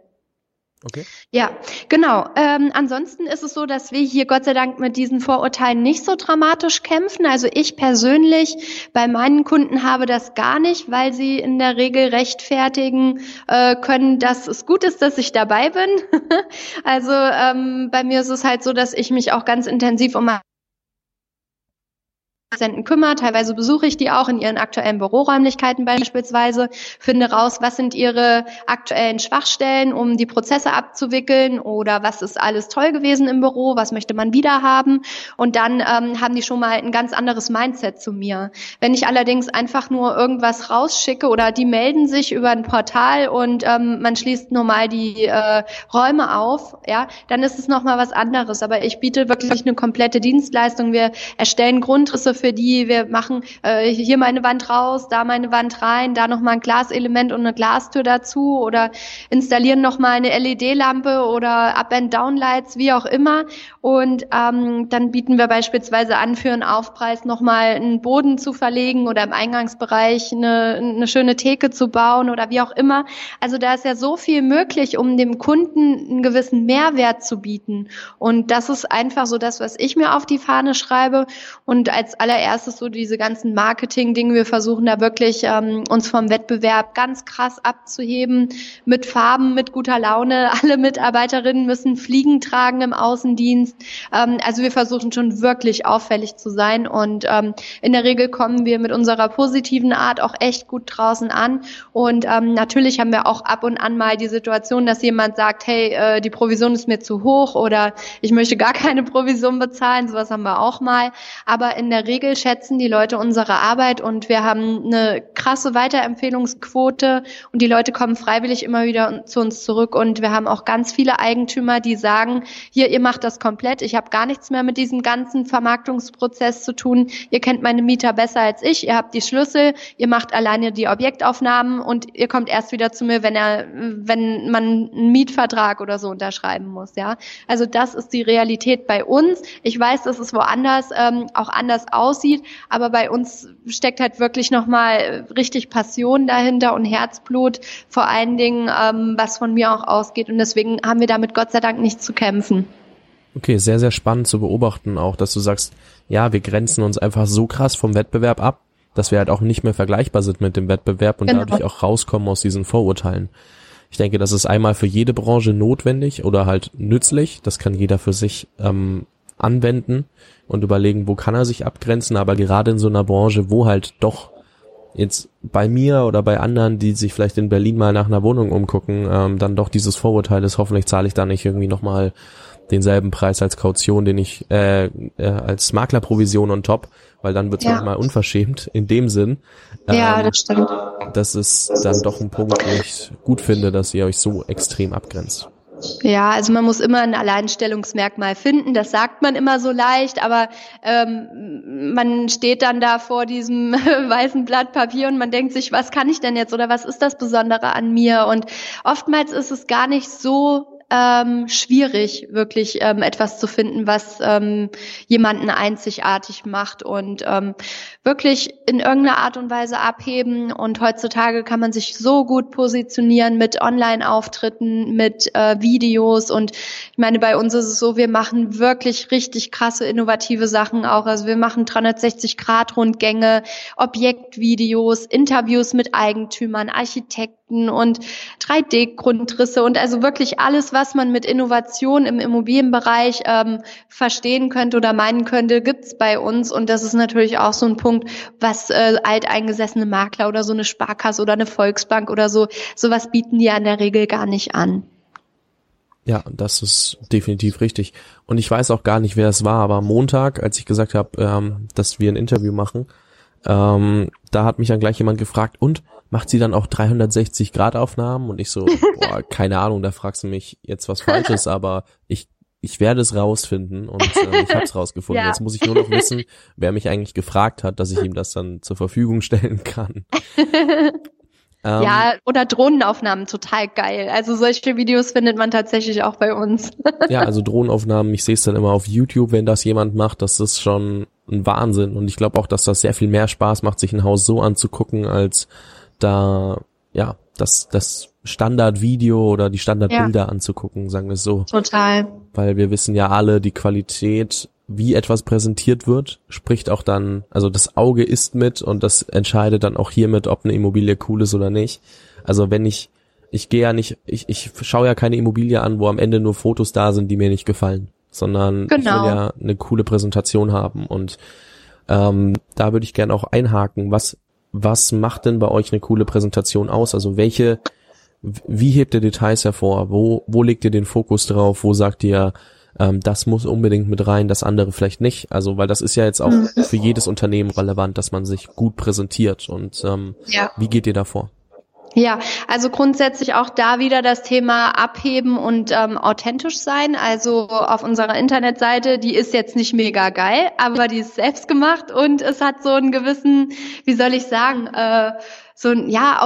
Okay. Ja, genau. Ähm, ansonsten ist es so, dass wir hier Gott sei Dank mit diesen Vorurteilen nicht so dramatisch kämpfen. Also ich persönlich bei meinen Kunden habe das gar nicht, weil sie in der Regel rechtfertigen äh, können, dass es gut ist, dass ich dabei bin. [LAUGHS] also ähm, bei mir ist es halt so, dass ich mich auch ganz intensiv um Assistenten kümmere. Teilweise besuche ich die auch in ihren aktuellen Büroräumlichkeiten beispielsweise, finde raus, was sind ihre aktuellen Schwachstellen, um die Prozesse abzuwickeln oder was ist alles toll gewesen im Büro, was möchte man wieder haben. Und dann ähm, haben die schon mal ein ganz anderes Mindset zu mir. Wenn ich allerdings einfach nur irgendwas rausschicke oder die melden sich über ein Portal und ähm, man schließt nur mal die äh, Räume auf, ja, dann ist es nochmal was anderes. Aber ich biete wirklich eine komplette Dienstleistung. Wir erstellen Grundrisse für die. Wir machen äh, hier meine Wand raus, da meine Wand rein, da nochmal ein Glaselement und eine Glastür dazu oder installieren nochmal eine LED-Lampe oder Up-and-Down-Lights, wie auch immer. Und ähm, dann bieten wir beispielsweise an, für einen Aufpreis nochmal einen Boden zu verlegen oder im Eingangsbereich eine, eine schöne Theke zu bauen oder wie auch immer. Also da ist ja so viel möglich, um dem Kunden einen gewissen Mehrwert zu bieten. Und das ist einfach so das, was ich mir auf die Fahne schreibe. Und als allererstes so diese ganzen Marketing-Dinge. Wir versuchen da wirklich ähm, uns vom Wettbewerb ganz krass abzuheben. Mit Farben, mit guter Laune. [LAUGHS] Alle Mitarbeiterinnen müssen Fliegen tragen im Außendienst. Ähm, also wir versuchen schon wirklich auffällig zu sein. Und ähm, in der Regel kommen wir mit unserer positiven Art auch echt gut draußen an. Und ähm, natürlich haben wir auch ab und an mal die Situation, dass jemand sagt, hey, äh, die Provision ist mir zu hoch oder ich möchte gar keine Provision bezahlen. Sowas haben wir auch mal. Aber in der Regel schätzen die Leute unsere Arbeit und wir haben eine krasse Weiterempfehlungsquote und die Leute kommen freiwillig immer wieder zu uns zurück. Und wir haben auch ganz viele Eigentümer, die sagen, hier, ihr macht das komplett, ich habe gar nichts mehr mit diesem ganzen Vermarktungsprozess zu tun, ihr kennt meine Mieter besser als ich, ihr habt die Schlüssel, ihr macht alleine die Objektaufnahmen und ihr kommt erst wieder zu mir, wenn er, wenn man einen Mietvertrag oder so unterschreiben muss, ja. Also das ist die Realität bei uns. Ich weiß, dass es woanders ähm, auch anders aussieht, aber bei uns steckt halt wirklich nochmal richtig Passion dahinter und Herzblut, vor allen Dingen, ähm, was von mir auch ausgeht. Und deswegen haben wir damit Gott sei Dank nichts zu kämpfen. Okay, sehr, sehr spannend zu beobachten auch, dass du sagst, ja, wir grenzen uns einfach so krass vom Wettbewerb ab, dass wir halt auch nicht mehr vergleichbar sind mit dem Wettbewerb und genau. dadurch auch rauskommen aus diesen Vorurteilen. Ich denke, das ist einmal für jede Branche notwendig oder halt nützlich. Das kann jeder für sich ähm, anwenden und überlegen, wo kann er sich abgrenzen. Aber gerade in so einer Branche, wo halt doch jetzt bei mir oder bei anderen, die sich vielleicht in Berlin mal nach einer Wohnung umgucken, ähm, dann doch dieses Vorurteil ist, hoffentlich zahle ich da nicht irgendwie nochmal denselben Preis als Kaution, den ich äh, äh, als Maklerprovision on top, weil dann wird's ja. manchmal unverschämt in dem Sinn. Ja, ähm, das stimmt. Das ist dann doch ein Punkt, wo ich gut finde, dass ihr euch so extrem abgrenzt. Ja, also man muss immer ein Alleinstellungsmerkmal finden. Das sagt man immer so leicht, aber ähm, man steht dann da vor diesem [LAUGHS] weißen Blatt Papier und man denkt sich, was kann ich denn jetzt oder was ist das Besondere an mir? Und oftmals ist es gar nicht so ähm, schwierig, wirklich ähm, etwas zu finden, was ähm, jemanden einzigartig macht und ähm, wirklich in irgendeiner Art und Weise abheben. Und heutzutage kann man sich so gut positionieren mit Online-Auftritten, mit äh, Videos. Und ich meine, bei uns ist es so, wir machen wirklich richtig krasse, innovative Sachen auch. Also wir machen 360-Grad-Rundgänge, Objektvideos, Interviews mit Eigentümern, Architekten Architekten und 3D-Grundrisse und also wirklich alles, was man mit Innovation im Immobilienbereich ähm, verstehen könnte oder meinen könnte, gibt's bei uns. Und das ist natürlich auch so ein Punkt, was äh, alteingesessene Makler oder so eine Sparkasse oder eine Volksbank oder so, sowas bieten die ja in der Regel gar nicht an. Ja, das ist definitiv richtig. Und ich weiß auch gar nicht, wer es war, aber Montag, als ich gesagt habe, ähm, dass wir ein Interview machen, ähm, da hat mich dann gleich jemand gefragt, und macht sie dann auch 360 Grad Aufnahmen? Und ich so, [LAUGHS] boah, keine Ahnung, da fragst du mich jetzt was Falsches, [LAUGHS] aber ich ich werde es rausfinden und äh, ich habe es [LAUGHS] rausgefunden. Ja. Jetzt muss ich nur noch wissen, wer mich eigentlich gefragt hat, dass ich ihm das dann zur Verfügung stellen kann. Ähm, ja, oder Drohnenaufnahmen, total geil. Also solche Videos findet man tatsächlich auch bei uns. ja, also Drohnenaufnahmen, ich sehe es dann immer auf YouTube, wenn das jemand macht, das ist schon ein Wahnsinn. Und ich glaube auch, dass das sehr viel mehr Spaß macht, sich ein Haus so anzugucken, als da, ja, das, das Standardvideo oder die Standardbilder ja. anzugucken, sagen wir es so. Total. Weil wir wissen ja alle, die Qualität wie etwas präsentiert wird, spricht auch dann, also das Auge ist mit und das entscheidet dann auch hiermit, ob eine Immobilie cool ist oder nicht. Also wenn ich, ich gehe ja nicht, ich, ich schaue ja keine Immobilie an, wo am Ende nur Fotos da sind, die mir nicht gefallen, sondern genau. ich will genau. ja eine coole Präsentation haben und ähm, da würde ich gerne auch einhaken, was, was macht denn bei euch eine coole Präsentation aus? Also welche, wie hebt ihr Details hervor? Wo, wo legt ihr den Fokus drauf? Wo sagt ihr, ähm, das muss unbedingt mit rein, das andere vielleicht nicht. Also, weil das ist ja jetzt auch mhm. für jedes Unternehmen relevant, dass man sich gut präsentiert. Und ähm, ja. wie geht ihr davor? Ja, also grundsätzlich auch da wieder das Thema abheben und ähm, authentisch sein. Also auf unserer Internetseite, die ist jetzt nicht mega geil, aber die ist selbst gemacht und es hat so einen gewissen, wie soll ich sagen, äh, so ein ja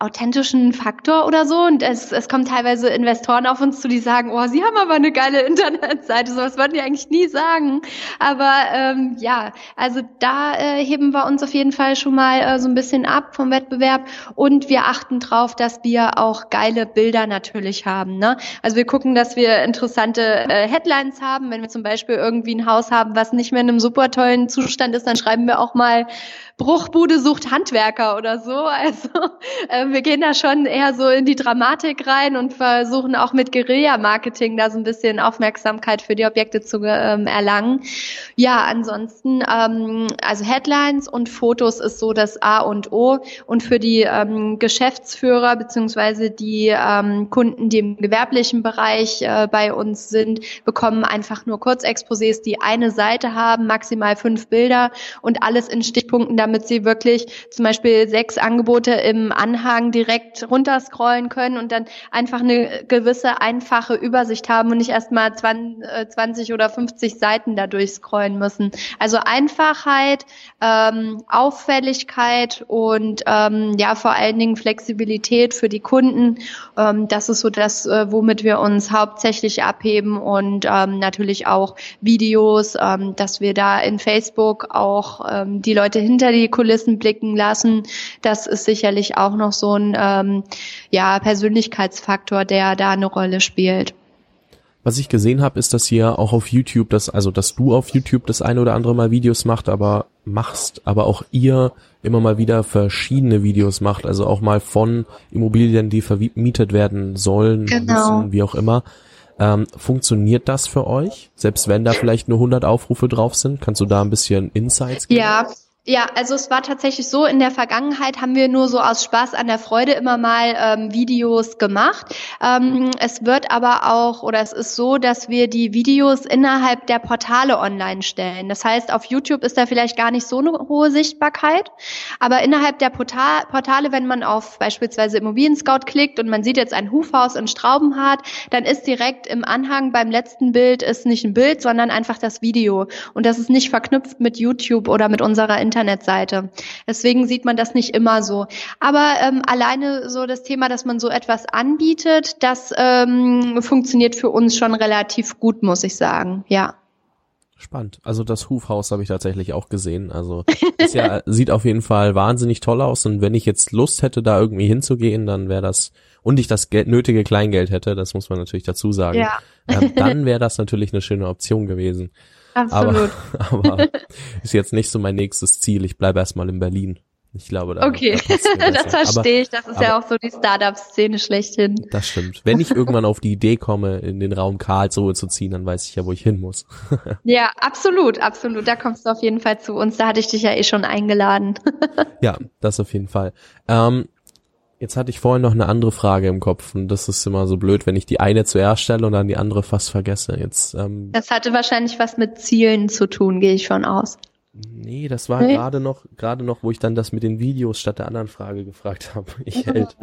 authentischen Faktor oder so. Und es, es kommen teilweise Investoren auf uns zu, die sagen, oh, sie haben aber eine geile [LAUGHS] Internetseite. Sowas würden die eigentlich nie sagen. Aber ähm, ja, also da äh, heben wir uns auf jeden Fall schon mal äh, so ein bisschen ab vom Wettbewerb. Und wir achten drauf, dass wir auch geile Bilder natürlich haben. Ne? Also wir gucken, dass wir interessante äh, Headlines haben. Wenn wir zum Beispiel irgendwie ein Haus haben, was nicht mehr in einem super tollen Zustand ist, dann schreiben wir auch mal Bruchbude sucht Handwerker oder so. Also [LAUGHS] äh, wir gehen da schon eher so in die Dramatik rein und versuchen auch mit Guerilla-Marketing da so ein bisschen Aufmerksamkeit für die Objekte zu ähm, erlangen. Ja, ansonsten, ähm, also Headlines und Fotos ist so das A und O. Und für die ähm, Geschäftsführer beziehungsweise die ähm, Kunden, die im gewerblichen Bereich äh, bei uns sind, bekommen einfach nur Kurzexposés, die eine Seite haben, maximal fünf Bilder und alles in Stichpunkten, damit sie wirklich zum Beispiel sechs Angebote im Anhang direkt runterscrollen können und dann einfach eine gewisse einfache Übersicht haben und nicht erstmal 20 äh, oder 50 Seiten da durchscrollen müssen. Also Einfachheit, ähm, Auffälligkeit und ähm, ja vor allen Dingen Flexibilität für die Kunden. Ähm, das ist so das, äh, womit wir uns hauptsächlich abheben und ähm, natürlich auch Videos, ähm, dass wir da in Facebook auch ähm, die Leute hinter die Kulissen blicken lassen. Das ist sicherlich auch noch so ein ähm, ja, Persönlichkeitsfaktor, der da eine Rolle spielt. Was ich gesehen habe, ist, dass ihr auch auf YouTube das, also dass du auf YouTube das eine oder andere Mal Videos macht, aber machst, aber auch ihr immer mal wieder verschiedene Videos macht, also auch mal von Immobilien, die vermietet werden sollen, genau. müssen, wie auch immer. Ähm, funktioniert das für euch? Selbst wenn da vielleicht nur 100 Aufrufe drauf sind, kannst du da ein bisschen Insights geben? Ja, ja, also es war tatsächlich so, in der Vergangenheit haben wir nur so aus Spaß an der Freude immer mal ähm, Videos gemacht. Ähm, es wird aber auch, oder es ist so, dass wir die Videos innerhalb der Portale online stellen. Das heißt, auf YouTube ist da vielleicht gar nicht so eine hohe Sichtbarkeit, aber innerhalb der Portal Portale, wenn man auf beispielsweise Immobilien Scout klickt und man sieht jetzt ein Hufhaus in Straubenhardt, dann ist direkt im Anhang beim letzten Bild ist nicht ein Bild, sondern einfach das Video. Und das ist nicht verknüpft mit YouTube oder mit unserer Internet Internetseite. Deswegen sieht man das nicht immer so. Aber ähm, alleine so das Thema, dass man so etwas anbietet, das ähm, funktioniert für uns schon relativ gut, muss ich sagen. Ja. Spannend. Also das Hufhaus habe ich tatsächlich auch gesehen. Also [LAUGHS] es ja, sieht auf jeden Fall wahnsinnig toll aus. Und wenn ich jetzt Lust hätte, da irgendwie hinzugehen, dann wäre das und ich das Geld, nötige Kleingeld hätte, das muss man natürlich dazu sagen, ja. ähm, dann [LAUGHS] wäre das natürlich eine schöne Option gewesen. Absolut. Aber, [LAUGHS] aber ist jetzt nicht so mein nächstes Ziel. Ich bleibe erstmal in Berlin. Ich glaube, da. Okay, da [LAUGHS] das verstehe ich. Das ist aber, ja auch so die Startup-Szene schlechthin. Das stimmt. Wenn ich irgendwann auf die Idee komme, in den Raum Karlsruhe zu ziehen, dann weiß ich ja, wo ich hin muss. [LAUGHS] ja, absolut, absolut. Da kommst du auf jeden Fall zu uns. Da hatte ich dich ja eh schon eingeladen. ja, das auf jeden Fall. Ähm, Jetzt hatte ich vorhin noch eine andere Frage im Kopf und das ist immer so blöd, wenn ich die eine zuerst stelle und dann die andere fast vergesse. Jetzt. Ähm, das hatte wahrscheinlich was mit Zielen zu tun, gehe ich von aus. Nee, das war nee. gerade noch, gerade noch, wo ich dann das mit den Videos statt der anderen Frage gefragt [LAUGHS] habe. Ich hält.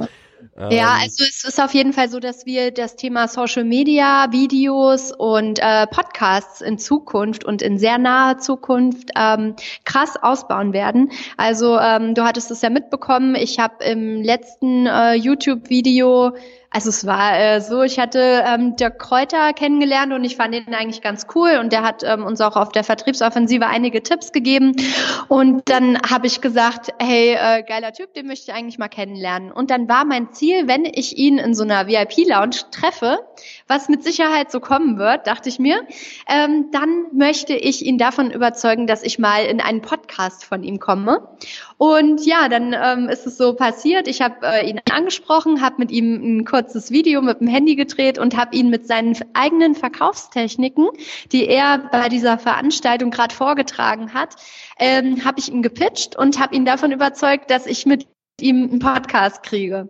Ja, ähm, also es ist auf jeden Fall so, dass wir das Thema Social Media, Videos und äh, Podcasts in Zukunft und in sehr naher Zukunft ähm, krass ausbauen werden. Also ähm, du hattest es ja mitbekommen, ich habe im letzten äh, YouTube-Video also es war äh, so, ich hatte ähm, Dirk Kräuter kennengelernt und ich fand ihn eigentlich ganz cool und der hat ähm, uns auch auf der Vertriebsoffensive einige Tipps gegeben und dann habe ich gesagt, hey, äh, geiler Typ, den möchte ich eigentlich mal kennenlernen. Und dann war mein Ziel, wenn ich ihn in so einer VIP-Lounge treffe, was mit Sicherheit so kommen wird, dachte ich mir, ähm, dann möchte ich ihn davon überzeugen, dass ich mal in einen Podcast von ihm komme. Und ja, dann ähm, ist es so passiert. Ich habe äh, ihn angesprochen, habe mit ihm ein kurzes Video mit dem Handy gedreht und habe ihn mit seinen eigenen Verkaufstechniken, die er bei dieser Veranstaltung gerade vorgetragen hat, ähm, habe ich ihm gepitcht und habe ihn davon überzeugt, dass ich mit ihm einen Podcast kriege.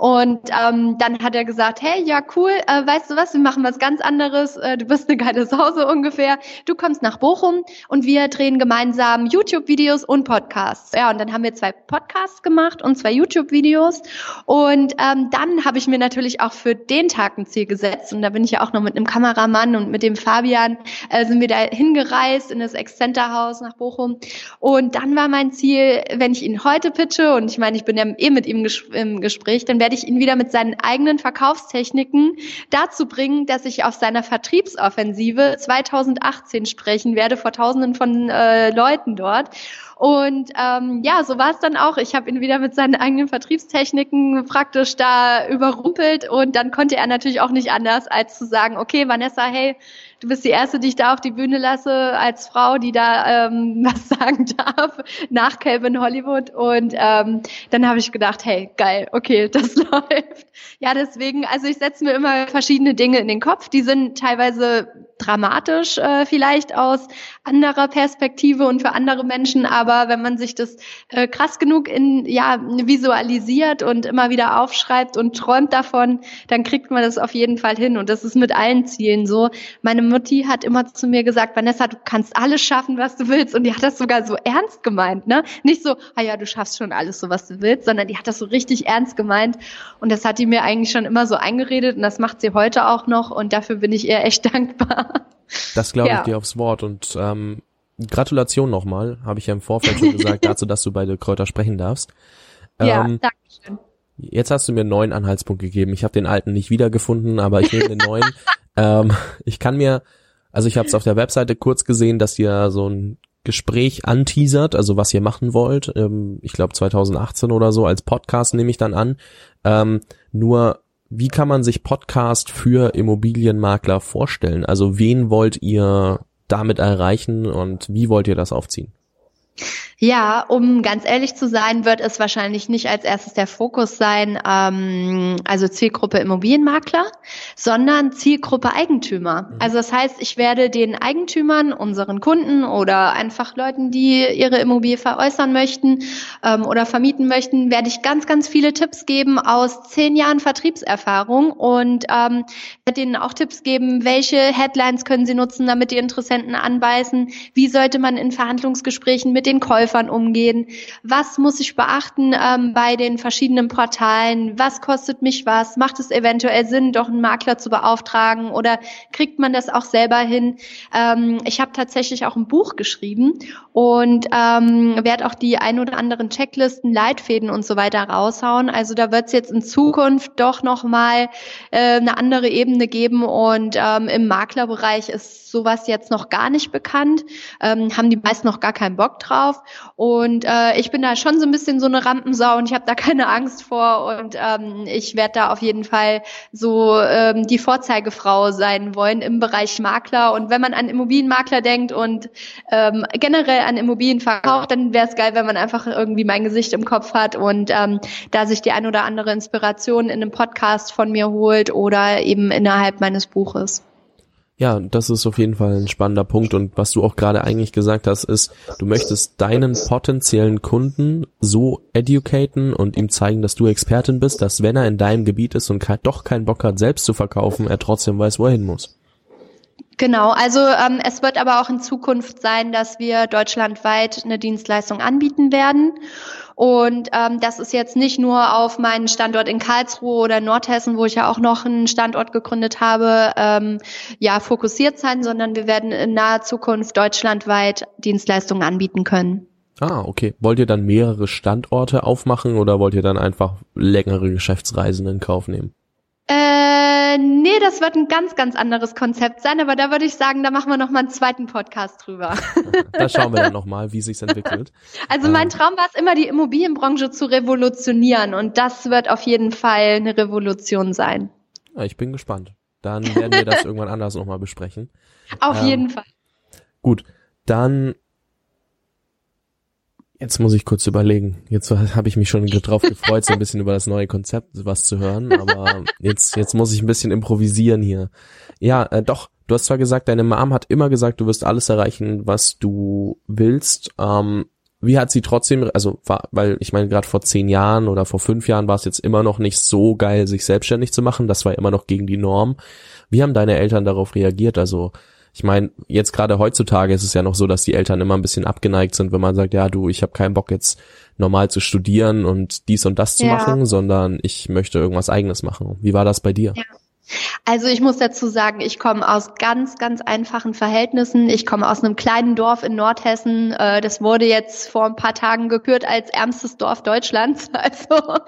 Und ähm, dann hat er gesagt, hey, ja cool, äh, weißt du was, wir machen was ganz anderes, äh, du bist eine geile Sau so ungefähr, du kommst nach Bochum und wir drehen gemeinsam YouTube-Videos und Podcasts. Ja, und dann haben wir zwei Podcasts gemacht und zwei YouTube-Videos. Und ähm, dann habe ich mir natürlich auch für den Tag ein Ziel gesetzt. Und da bin ich ja auch noch mit einem Kameramann und mit dem Fabian äh, sind wir da hingereist in das Excenter-Haus nach Bochum. Und dann war mein Ziel, wenn ich ihn heute pitche und ich meine, ich bin ja eh mit ihm im Gespräch, dann werde ich ihn wieder mit seinen eigenen Verkaufstechniken dazu bringen, dass ich auf seiner Vertriebsoffensive 2018 sprechen werde vor Tausenden von äh, Leuten dort. Und ähm, ja, so war es dann auch. Ich habe ihn wieder mit seinen eigenen Vertriebstechniken praktisch da überrumpelt und dann konnte er natürlich auch nicht anders, als zu sagen, okay, Vanessa, hey, du bist die Erste, die ich da auf die Bühne lasse als Frau, die da ähm, [LAUGHS] was sagen darf nach Calvin Hollywood. Und ähm, dann habe ich gedacht, hey, geil, okay, [LAUGHS] das läuft. Ja, deswegen, also ich setze mir immer verschiedene Dinge in den Kopf. Die sind teilweise dramatisch äh, vielleicht aus anderer Perspektive und für andere Menschen, aber wenn man sich das äh, krass genug in ja visualisiert und immer wieder aufschreibt und träumt davon, dann kriegt man das auf jeden Fall hin und das ist mit allen Zielen so. Meine Mutti hat immer zu mir gesagt, Vanessa, du kannst alles schaffen, was du willst. Und die hat das sogar so ernst gemeint, ne? Nicht so, ah ja, du schaffst schon alles so, was du willst, sondern die hat das so richtig ernst gemeint. Und das hat die mir eigentlich schon immer so eingeredet und das macht sie heute auch noch. Und dafür bin ich ihr echt [LAUGHS] dankbar. Das glaube ich ja. dir aufs Wort. Und ähm, Gratulation nochmal, habe ich ja im Vorfeld schon gesagt, [LAUGHS] dazu, dass du bei der Kräuter sprechen darfst. Ja, ähm, danke schön. Jetzt hast du mir einen neuen Anhaltspunkt gegeben. Ich habe den alten nicht wiedergefunden, aber ich nehme den neuen. [LAUGHS] Ähm, ich kann mir, also ich habe es auf der Webseite kurz gesehen, dass ihr so ein Gespräch anteasert, also was ihr machen wollt. Ähm, ich glaube 2018 oder so als Podcast nehme ich dann an. Ähm, nur wie kann man sich Podcast für Immobilienmakler vorstellen? Also wen wollt ihr damit erreichen und wie wollt ihr das aufziehen? Ja, um ganz ehrlich zu sein, wird es wahrscheinlich nicht als erstes der Fokus sein, ähm, also Zielgruppe Immobilienmakler, sondern Zielgruppe Eigentümer. Mhm. Also das heißt, ich werde den Eigentümern, unseren Kunden oder einfach Leuten, die ihre Immobilie veräußern möchten ähm, oder vermieten möchten, werde ich ganz, ganz viele Tipps geben aus zehn Jahren Vertriebserfahrung und ähm, werde ihnen auch Tipps geben, welche Headlines können sie nutzen, damit die Interessenten anbeißen, wie sollte man in Verhandlungsgesprächen mit den Käufern umgehen? Was muss ich beachten ähm, bei den verschiedenen Portalen? Was kostet mich was? Macht es eventuell Sinn, doch einen Makler zu beauftragen oder kriegt man das auch selber hin? Ähm, ich habe tatsächlich auch ein Buch geschrieben und ähm, werde auch die ein oder anderen Checklisten, Leitfäden und so weiter raushauen. Also da wird es jetzt in Zukunft doch nochmal äh, eine andere Ebene geben und ähm, im Maklerbereich ist sowas jetzt noch gar nicht bekannt, ähm, haben die meisten noch gar keinen Bock drauf. Und äh, ich bin da schon so ein bisschen so eine Rampensau und ich habe da keine Angst vor und ähm, ich werde da auf jeden Fall so ähm, die Vorzeigefrau sein wollen im Bereich Makler. Und wenn man an Immobilienmakler denkt und ähm, generell an Immobilien verkauft, dann wäre es geil, wenn man einfach irgendwie mein Gesicht im Kopf hat und ähm, da sich die ein oder andere Inspiration in einem Podcast von mir holt oder eben innerhalb meines Buches. Ja, das ist auf jeden Fall ein spannender Punkt und was du auch gerade eigentlich gesagt hast, ist, du möchtest deinen potenziellen Kunden so educaten und ihm zeigen, dass du Expertin bist, dass wenn er in deinem Gebiet ist und doch keinen Bock hat, selbst zu verkaufen, er trotzdem weiß, wo er hin muss. Genau, also ähm, es wird aber auch in Zukunft sein, dass wir deutschlandweit eine Dienstleistung anbieten werden. Und ähm, das ist jetzt nicht nur auf meinen Standort in Karlsruhe oder Nordhessen, wo ich ja auch noch einen Standort gegründet habe, ähm, ja fokussiert sein, sondern wir werden in naher Zukunft deutschlandweit Dienstleistungen anbieten können. Ah, okay. Wollt ihr dann mehrere Standorte aufmachen oder wollt ihr dann einfach längere Geschäftsreisen in Kauf nehmen? Äh, nee, das wird ein ganz, ganz anderes Konzept sein, aber da würde ich sagen, da machen wir noch mal einen zweiten Podcast drüber. [LAUGHS] da schauen wir dann noch mal, wie sich's entwickelt. Also mein ähm. Traum war es immer, die Immobilienbranche zu revolutionieren und das wird auf jeden Fall eine Revolution sein. Ja, ich bin gespannt. Dann werden wir das [LAUGHS] irgendwann anders noch mal besprechen. Auf ähm, jeden Fall. Gut, dann Jetzt muss ich kurz überlegen. Jetzt habe ich mich schon drauf gefreut, so ein bisschen über das neue Konzept was zu hören, aber jetzt, jetzt muss ich ein bisschen improvisieren hier. Ja, äh, doch, du hast zwar gesagt, deine Mom hat immer gesagt, du wirst alles erreichen, was du willst. Ähm, wie hat sie trotzdem, also weil ich meine, gerade vor zehn Jahren oder vor fünf Jahren war es jetzt immer noch nicht so geil, sich selbstständig zu machen. Das war immer noch gegen die Norm. Wie haben deine Eltern darauf reagiert? Also ich meine, jetzt gerade heutzutage ist es ja noch so, dass die Eltern immer ein bisschen abgeneigt sind, wenn man sagt, ja du, ich habe keinen Bock jetzt normal zu studieren und dies und das zu ja. machen, sondern ich möchte irgendwas eigenes machen. Wie war das bei dir? Ja. Also ich muss dazu sagen, ich komme aus ganz, ganz einfachen Verhältnissen. Ich komme aus einem kleinen Dorf in Nordhessen. Äh, das wurde jetzt vor ein paar Tagen gekürt als ärmstes Dorf Deutschlands. [LAUGHS] Also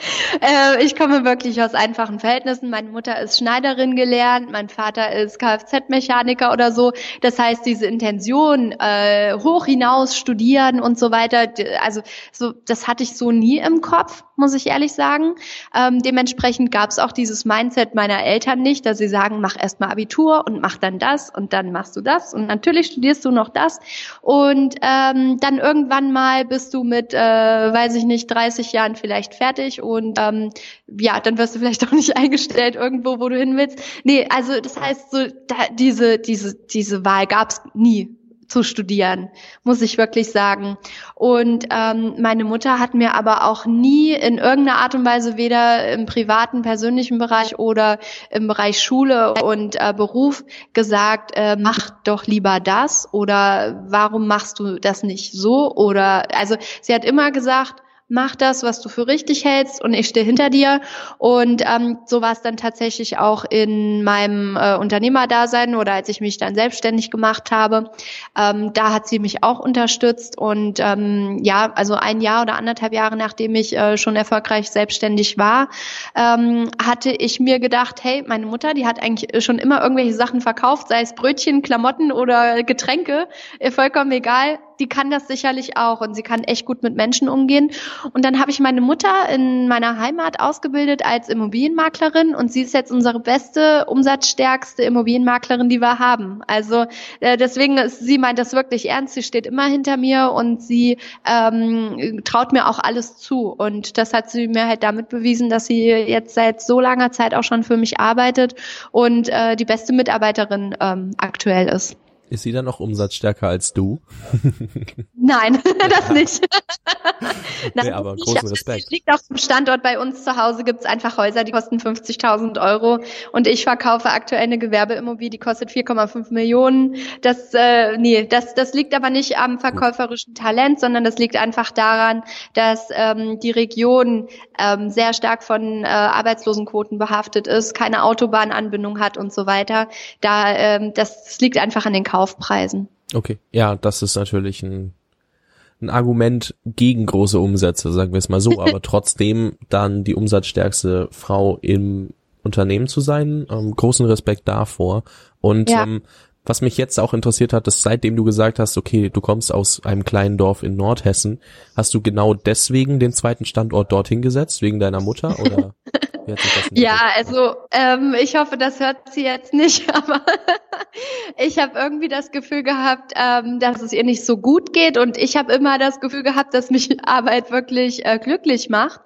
äh, ich komme wirklich aus einfachen Verhältnissen. Meine Mutter ist Schneiderin gelernt, mein Vater ist Kfz-Mechaniker oder so. Das heißt, diese Intention, äh, hoch hinaus studieren und so weiter, also so, das hatte ich so nie im Kopf muss ich ehrlich sagen. Ähm, dementsprechend gab es auch dieses Mindset meiner Eltern nicht, dass sie sagen, mach erstmal Abitur und mach dann das und dann machst du das und natürlich studierst du noch das und ähm, dann irgendwann mal bist du mit, äh, weiß ich nicht, 30 Jahren vielleicht fertig und ähm, ja, dann wirst du vielleicht [LAUGHS] auch nicht eingestellt irgendwo, wo du hin willst. Nee, also das heißt so, da, diese, diese, diese Wahl gab es nie zu studieren, muss ich wirklich sagen. Und ähm, meine Mutter hat mir aber auch nie in irgendeiner Art und Weise, weder im privaten, persönlichen Bereich oder im Bereich Schule und äh, Beruf gesagt, äh, mach doch lieber das oder warum machst du das nicht so? Oder also sie hat immer gesagt, mach das, was du für richtig hältst und ich stehe hinter dir. Und ähm, so war es dann tatsächlich auch in meinem äh, Unternehmerdasein oder als ich mich dann selbstständig gemacht habe. Ähm, da hat sie mich auch unterstützt und ähm, ja, also ein Jahr oder anderthalb Jahre nachdem ich äh, schon erfolgreich selbstständig war, ähm, hatte ich mir gedacht, hey, meine Mutter, die hat eigentlich schon immer irgendwelche Sachen verkauft, sei es Brötchen, Klamotten oder Getränke, vollkommen egal die kann das sicherlich auch und sie kann echt gut mit Menschen umgehen. Und dann habe ich meine Mutter in meiner Heimat ausgebildet als Immobilienmaklerin und sie ist jetzt unsere beste, umsatzstärkste Immobilienmaklerin, die wir haben. Also äh, deswegen, ist, sie meint das wirklich ernst, sie steht immer hinter mir und sie ähm, traut mir auch alles zu. Und das hat sie mir halt damit bewiesen, dass sie jetzt seit so langer Zeit auch schon für mich arbeitet und äh, die beste Mitarbeiterin ähm, aktuell ist. Ist sie dann noch umsatzstärker als du? [LAUGHS] Nein, [LAUGHS] das nicht. [LAUGHS] Nein, nee, aber großen Respekt. Liegt auch im Standort bei uns zu Hause gibt's einfach Häuser, die kosten 50.000 Euro und ich verkaufe aktuell eine Gewerbeimmobilie, die kostet 4,5 Millionen. Das, äh, nee, das, das liegt aber nicht am verkäuferischen Talent, sondern das liegt einfach daran, dass ähm, die Region ähm, sehr stark von äh, Arbeitslosenquoten behaftet ist, keine Autobahnanbindung hat und so weiter. Da, ähm, das liegt einfach an den Kauf Kaufpreisen. Okay, ja, das ist natürlich ein, ein Argument gegen große Umsätze, sagen wir es mal so, [LAUGHS] aber trotzdem dann die umsatzstärkste Frau im Unternehmen zu sein. Ähm, großen Respekt davor. Und ja. ähm, was mich jetzt auch interessiert hat, ist, seitdem du gesagt hast, okay, du kommst aus einem kleinen Dorf in Nordhessen, hast du genau deswegen den zweiten Standort dorthin gesetzt, wegen deiner Mutter oder? [LAUGHS] ja, also ähm, ich hoffe, das hört sie jetzt nicht, [LAUGHS] aber ich habe irgendwie das Gefühl gehabt, ähm, dass es ihr nicht so gut geht und ich habe immer das Gefühl gehabt, dass mich Arbeit wirklich äh, glücklich macht.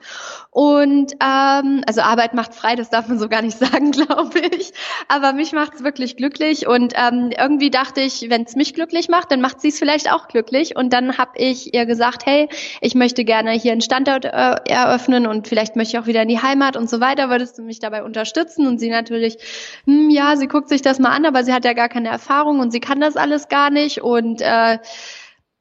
Und ähm, also Arbeit macht frei, das darf man so gar nicht [LAUGHS] sagen, glaube ich. Aber mich macht es wirklich glücklich und ähm, irgendwie dachte ich, wenn es mich glücklich macht, dann macht sie es vielleicht auch glücklich. Und dann habe ich ihr gesagt, hey, ich möchte gerne hier einen Standort äh, eröffnen und vielleicht möchte ich auch wieder in die Heimat und so weiter weiter, würdest du mich dabei unterstützen? Und sie natürlich, hm, ja, sie guckt sich das mal an, aber sie hat ja gar keine Erfahrung und sie kann das alles gar nicht und äh,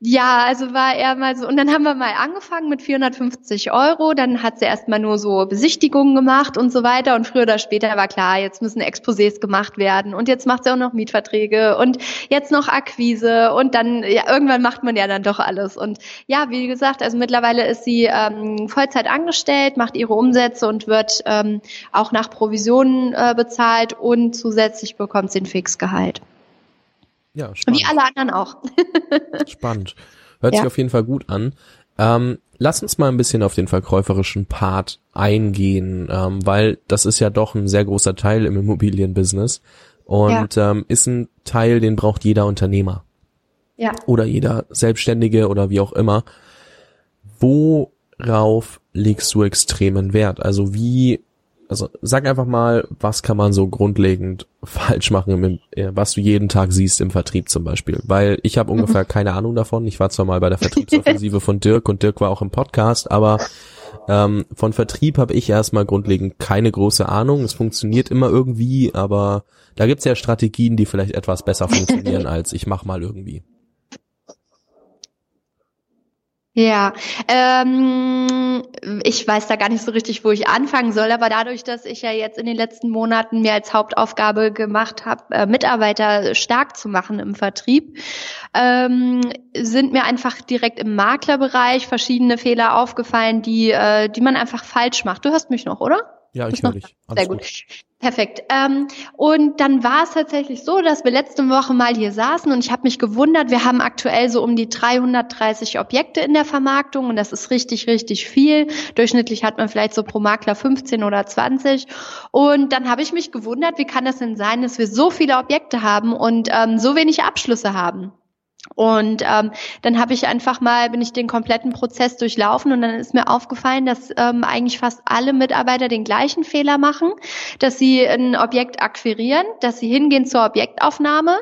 ja, also war er mal so, und dann haben wir mal angefangen mit 450 Euro, dann hat sie erstmal nur so Besichtigungen gemacht und so weiter und früher oder später war klar, jetzt müssen Exposés gemacht werden und jetzt macht sie auch noch Mietverträge und jetzt noch Akquise und dann, ja, irgendwann macht man ja dann doch alles und ja, wie gesagt, also mittlerweile ist sie ähm, Vollzeit angestellt, macht ihre Umsätze und wird ähm, auch nach Provisionen äh, bezahlt und zusätzlich bekommt sie ein Fixgehalt. Ja, spannend. Wie alle anderen auch. [LAUGHS] spannend. Hört ja. sich auf jeden Fall gut an. Ähm, lass uns mal ein bisschen auf den verkäuferischen Part eingehen, ähm, weil das ist ja doch ein sehr großer Teil im Immobilienbusiness und ja. ähm, ist ein Teil, den braucht jeder Unternehmer. Ja. Oder jeder Selbstständige oder wie auch immer. Worauf legst du extremen Wert? Also wie also sag einfach mal, was kann man so grundlegend [LAUGHS] falsch machen, was du jeden Tag siehst im Vertrieb zum Beispiel. Weil ich habe ungefähr mhm. keine Ahnung davon. Ich war zwar mal bei der [LAUGHS] Vertriebsoffensive von Dirk und Dirk war auch im Podcast, aber ähm, von Vertrieb habe ich erstmal grundlegend keine große Ahnung. Es funktioniert immer irgendwie, aber da gibt's ja Strategien, die vielleicht etwas besser funktionieren [LAUGHS] als ich mach mal irgendwie. Ja, ähm, ich weiß da gar nicht so richtig, wo ich anfangen soll, aber dadurch, dass ich ja jetzt in den letzten Monaten mir als Hauptaufgabe gemacht habe, äh, Mitarbeiter stark zu machen im Vertrieb, ähm, sind mir einfach direkt im Maklerbereich verschiedene Fehler aufgefallen, die, äh, die man einfach falsch macht. Du hörst mich noch, oder? Ja, ich höre dich. [LAUGHS] Sehr gut. gut. Perfekt. Ähm, und dann war es tatsächlich so, dass wir letzte Woche mal hier saßen und ich habe mich gewundert, wir haben aktuell so um die 330 Objekte in der Vermarktung und das ist richtig, richtig viel. Durchschnittlich hat man vielleicht so pro Makler 15 oder 20. Und dann habe ich mich gewundert, wie kann das denn sein, dass wir so viele Objekte haben und ähm, so wenig Abschlüsse haben? Und ähm, dann habe ich einfach mal, bin ich den kompletten Prozess durchlaufen und dann ist mir aufgefallen, dass ähm, eigentlich fast alle Mitarbeiter den gleichen Fehler machen, dass sie ein Objekt akquirieren, dass sie hingehen zur Objektaufnahme,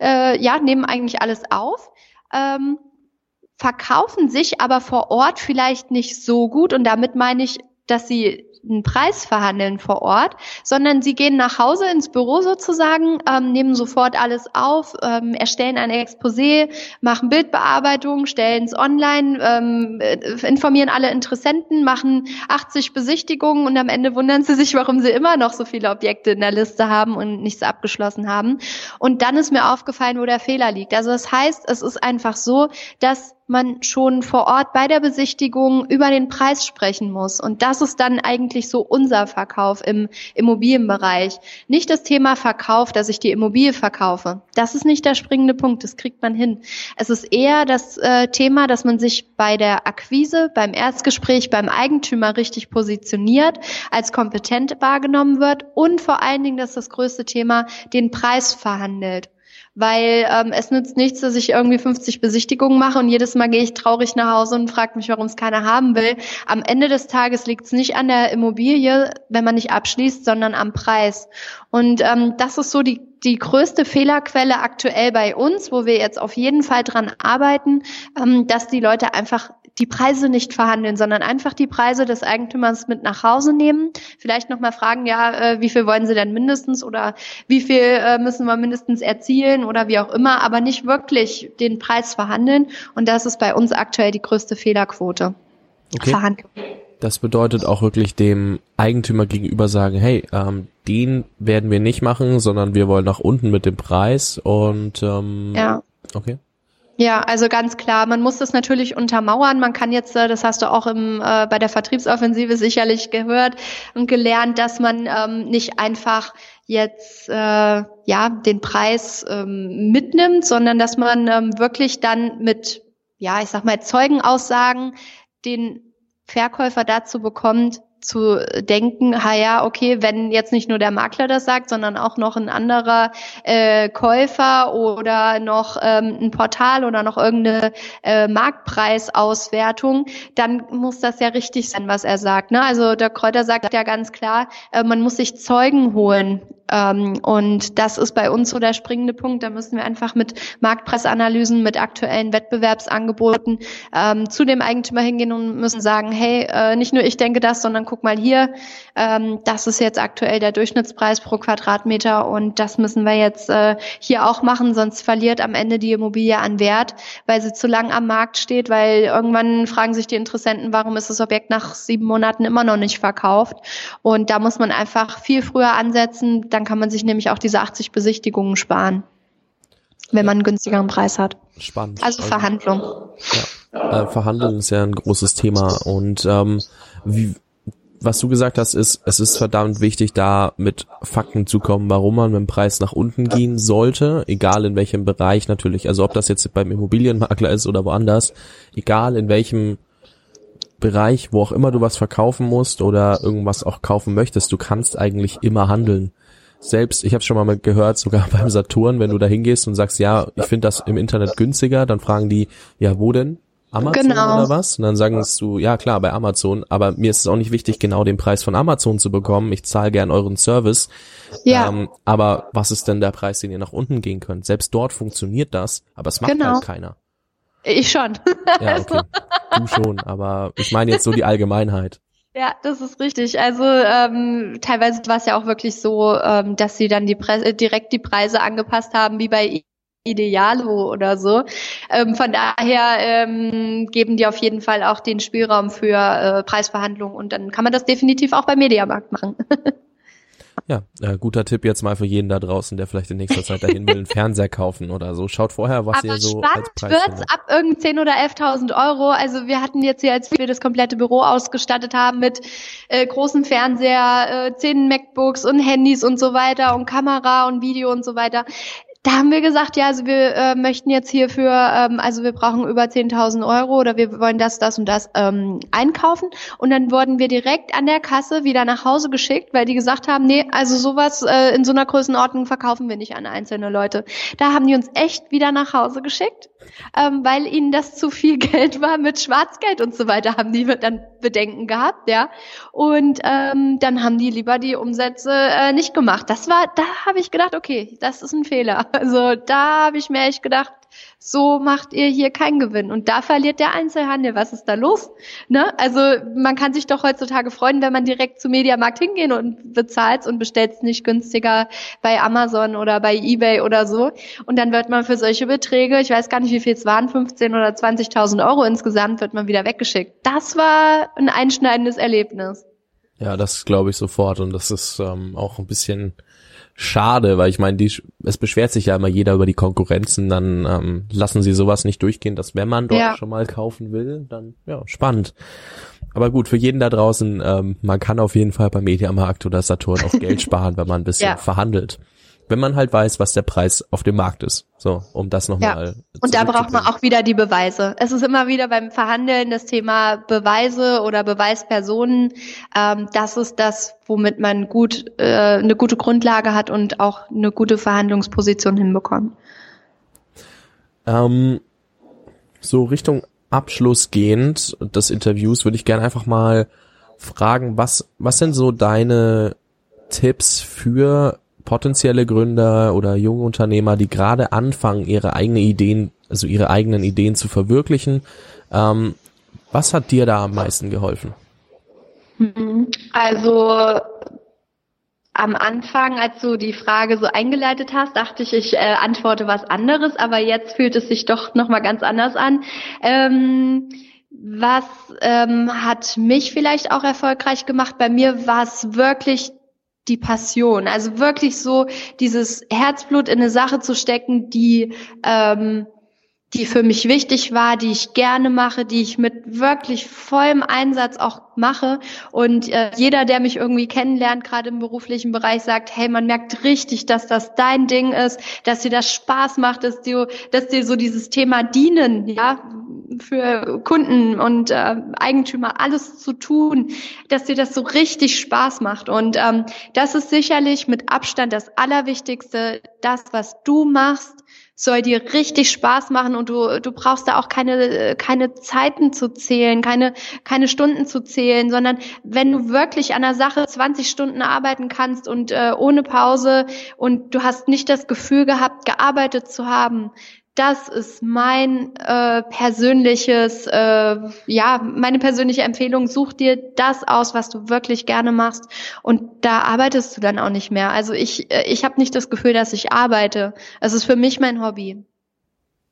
äh, ja, nehmen eigentlich alles auf. Ähm, verkaufen sich aber vor Ort vielleicht nicht so gut und damit meine ich, dass sie einen Preis verhandeln vor Ort, sondern sie gehen nach Hause ins Büro sozusagen, ähm, nehmen sofort alles auf, ähm, erstellen ein Exposé, machen Bildbearbeitung, stellen es online, ähm, äh, informieren alle Interessenten, machen 80 Besichtigungen und am Ende wundern sie sich, warum sie immer noch so viele Objekte in der Liste haben und nichts abgeschlossen haben. Und dann ist mir aufgefallen, wo der Fehler liegt. Also das heißt, es ist einfach so, dass man schon vor Ort bei der Besichtigung über den Preis sprechen muss. Und das ist dann eigentlich so unser Verkauf im Immobilienbereich. Nicht das Thema Verkauf, dass ich die Immobilie verkaufe. Das ist nicht der springende Punkt, das kriegt man hin. Es ist eher das äh, Thema, dass man sich bei der Akquise, beim Erstgespräch, beim Eigentümer richtig positioniert, als kompetent wahrgenommen wird und vor allen Dingen, das ist das größte Thema, den Preis verhandelt weil ähm, es nützt nichts, dass ich irgendwie 50 Besichtigungen mache und jedes Mal gehe ich traurig nach Hause und frage mich, warum es keiner haben will. Am Ende des Tages liegt es nicht an der Immobilie, wenn man nicht abschließt, sondern am Preis. Und ähm, das ist so die die größte Fehlerquelle aktuell bei uns, wo wir jetzt auf jeden Fall dran arbeiten, ähm, dass die Leute einfach die Preise nicht verhandeln, sondern einfach die Preise des Eigentümers mit nach Hause nehmen. Vielleicht nochmal fragen, ja, äh, wie viel wollen Sie denn mindestens oder wie viel äh, müssen wir mindestens erzielen oder wie auch immer, aber nicht wirklich den Preis verhandeln. Und das ist bei uns aktuell die größte Fehlerquote. Okay. Verhandlung. Das bedeutet auch wirklich dem Eigentümer gegenüber sagen, hey, ähm, den werden wir nicht machen, sondern wir wollen nach unten mit dem Preis und ähm, ja. Okay. Ja, also ganz klar. Man muss das natürlich untermauern. Man kann jetzt, äh, das hast du auch im, äh, bei der Vertriebsoffensive sicherlich gehört und gelernt, dass man ähm, nicht einfach jetzt äh, ja den Preis ähm, mitnimmt, sondern dass man ähm, wirklich dann mit, ja, ich sag mal Zeugenaussagen den Verkäufer dazu bekommt, zu denken, ha ja, okay, wenn jetzt nicht nur der Makler das sagt, sondern auch noch ein anderer äh, Käufer oder noch ähm, ein Portal oder noch irgendeine äh, Marktpreisauswertung, dann muss das ja richtig sein, was er sagt. Ne? Also der Kräuter sagt ja ganz klar, äh, man muss sich Zeugen holen ähm, und das ist bei uns so der springende Punkt. Da müssen wir einfach mit Marktpreisanalysen, mit aktuellen Wettbewerbsangeboten ähm, zu dem Eigentümer hingehen und müssen sagen, hey, äh, nicht nur ich denke das, sondern guck mal hier, ähm, das ist jetzt aktuell der Durchschnittspreis pro Quadratmeter und das müssen wir jetzt äh, hier auch machen, sonst verliert am Ende die Immobilie an Wert, weil sie zu lang am Markt steht, weil irgendwann fragen sich die Interessenten, warum ist das Objekt nach sieben Monaten immer noch nicht verkauft? Und da muss man einfach viel früher ansetzen, dann kann man sich nämlich auch diese 80 Besichtigungen sparen, wenn man einen günstigeren Preis hat. Spannend. Also Verhandlung. Ja. Äh, Verhandeln ist ja ein großes Thema und ähm, wie, was du gesagt hast, ist, es ist verdammt wichtig, da mit Fakten zu kommen, warum man mit dem Preis nach unten gehen sollte, egal in welchem Bereich natürlich, also ob das jetzt beim Immobilienmakler ist oder woanders, egal in welchem Bereich, wo auch immer du was verkaufen musst oder irgendwas auch kaufen möchtest, du kannst eigentlich immer handeln. Selbst, ich habe schon mal gehört, sogar [LAUGHS] beim Saturn, wenn du da hingehst und sagst, ja, ich finde das im Internet günstiger, dann fragen die, ja, wo denn? Amazon genau. oder was? Und dann sagst du, ja klar, bei Amazon, aber mir ist es auch nicht wichtig, genau den Preis von Amazon zu bekommen. Ich zahle gern euren Service. Ja. Ähm, aber was ist denn der Preis, den ihr nach unten gehen könnt? Selbst dort funktioniert das, aber es macht genau. halt keiner. Ich schon. [LAUGHS] Ja, okay. Du schon, aber ich meine jetzt so die Allgemeinheit. Ja, das ist richtig. Also ähm, teilweise war es ja auch wirklich so, ähm, dass sie dann die Pre direkt die Preise angepasst haben, wie bei Idealo oder so. Ähm, von daher ähm, geben die auf jeden Fall auch den Spielraum für äh, Preisverhandlungen und dann kann man das definitiv auch beim Mediamarkt machen. [LAUGHS] Ja, äh, guter Tipp jetzt mal für jeden da draußen, der vielleicht in nächster Zeit dahin will, einen [LAUGHS] Fernseher kaufen oder so. Schaut vorher, was Aber ihr so als Preis wird's ab irgend 10 oder 11.000 Euro. Also wir hatten jetzt hier, als wir das komplette Büro ausgestattet haben mit äh, großen Fernseher, äh, 10 MacBooks und Handys und so weiter und Kamera und Video und so weiter da haben wir gesagt, ja, also wir äh, möchten jetzt hierfür, ähm, also wir brauchen über 10.000 Euro oder wir wollen das, das und das ähm, einkaufen. Und dann wurden wir direkt an der Kasse wieder nach Hause geschickt, weil die gesagt haben, nee, also sowas äh, in so einer Größenordnung verkaufen wir nicht an einzelne Leute. Da haben die uns echt wieder nach Hause geschickt, ähm, weil ihnen das zu viel [LAUGHS] Geld war mit Schwarzgeld und so weiter, haben die dann Bedenken gehabt, ja. Und ähm, dann haben die lieber die Umsätze äh, nicht gemacht. Das war, da habe ich gedacht, okay, das ist ein Fehler. [LAUGHS] Also da habe ich mir echt gedacht, so macht ihr hier keinen Gewinn. Und da verliert der Einzelhandel. Was ist da los? Ne? Also man kann sich doch heutzutage freuen, wenn man direkt zum Mediamarkt hingehen und bezahlt und bestellt es nicht günstiger bei Amazon oder bei Ebay oder so. Und dann wird man für solche Beträge, ich weiß gar nicht, wie viel es waren, 15 oder 20.000 Euro insgesamt, wird man wieder weggeschickt. Das war ein einschneidendes Erlebnis. Ja, das glaube ich sofort. Und das ist ähm, auch ein bisschen schade, weil ich meine, die, es beschwert sich ja immer jeder über die Konkurrenzen, dann ähm, lassen sie sowas nicht durchgehen, dass wenn man dort ja. schon mal kaufen will, dann ja, spannend. Aber gut, für jeden da draußen, ähm, man kann auf jeden Fall beim Mediamarkt oder Saturn auch Geld [LAUGHS] sparen, wenn man ein bisschen ja. verhandelt wenn man halt weiß, was der Preis auf dem Markt ist. So, um das nochmal. Ja. Und da braucht man auch wieder die Beweise. Es ist immer wieder beim Verhandeln das Thema Beweise oder Beweispersonen. Ähm, das ist das, womit man gut äh, eine gute Grundlage hat und auch eine gute Verhandlungsposition hinbekommt. Ähm, so Richtung Abschluss gehend des Interviews würde ich gerne einfach mal fragen, was was sind so deine Tipps für potenzielle Gründer oder junge Unternehmer, die gerade anfangen, ihre eigenen Ideen, also ihre eigenen Ideen zu verwirklichen. Ähm, was hat dir da am meisten geholfen? Also am Anfang, als du die Frage so eingeleitet hast, dachte ich, ich äh, antworte was anderes, aber jetzt fühlt es sich doch noch mal ganz anders an. Ähm, was ähm, hat mich vielleicht auch erfolgreich gemacht? Bei mir war es wirklich die Passion. Also wirklich so dieses Herzblut in eine Sache zu stecken, die ähm, die für mich wichtig war, die ich gerne mache, die ich mit wirklich vollem Einsatz auch mache. Und äh, jeder, der mich irgendwie kennenlernt, gerade im beruflichen Bereich, sagt, hey, man merkt richtig, dass das dein Ding ist, dass dir das Spaß macht, dass dir, dass dir so dieses Thema dienen, ja, für Kunden und äh, Eigentümer alles zu tun, dass dir das so richtig Spaß macht. Und ähm, das ist sicherlich mit Abstand das Allerwichtigste, das, was du machst, soll dir richtig Spaß machen und du, du brauchst da auch keine, keine Zeiten zu zählen, keine, keine Stunden zu zählen, sondern wenn du wirklich an der Sache 20 Stunden arbeiten kannst und äh, ohne Pause und du hast nicht das Gefühl gehabt, gearbeitet zu haben, das ist mein äh, persönliches, äh, ja, meine persönliche Empfehlung. Such dir das aus, was du wirklich gerne machst und da arbeitest du dann auch nicht mehr. Also ich, äh, ich habe nicht das Gefühl, dass ich arbeite. Es ist für mich mein Hobby.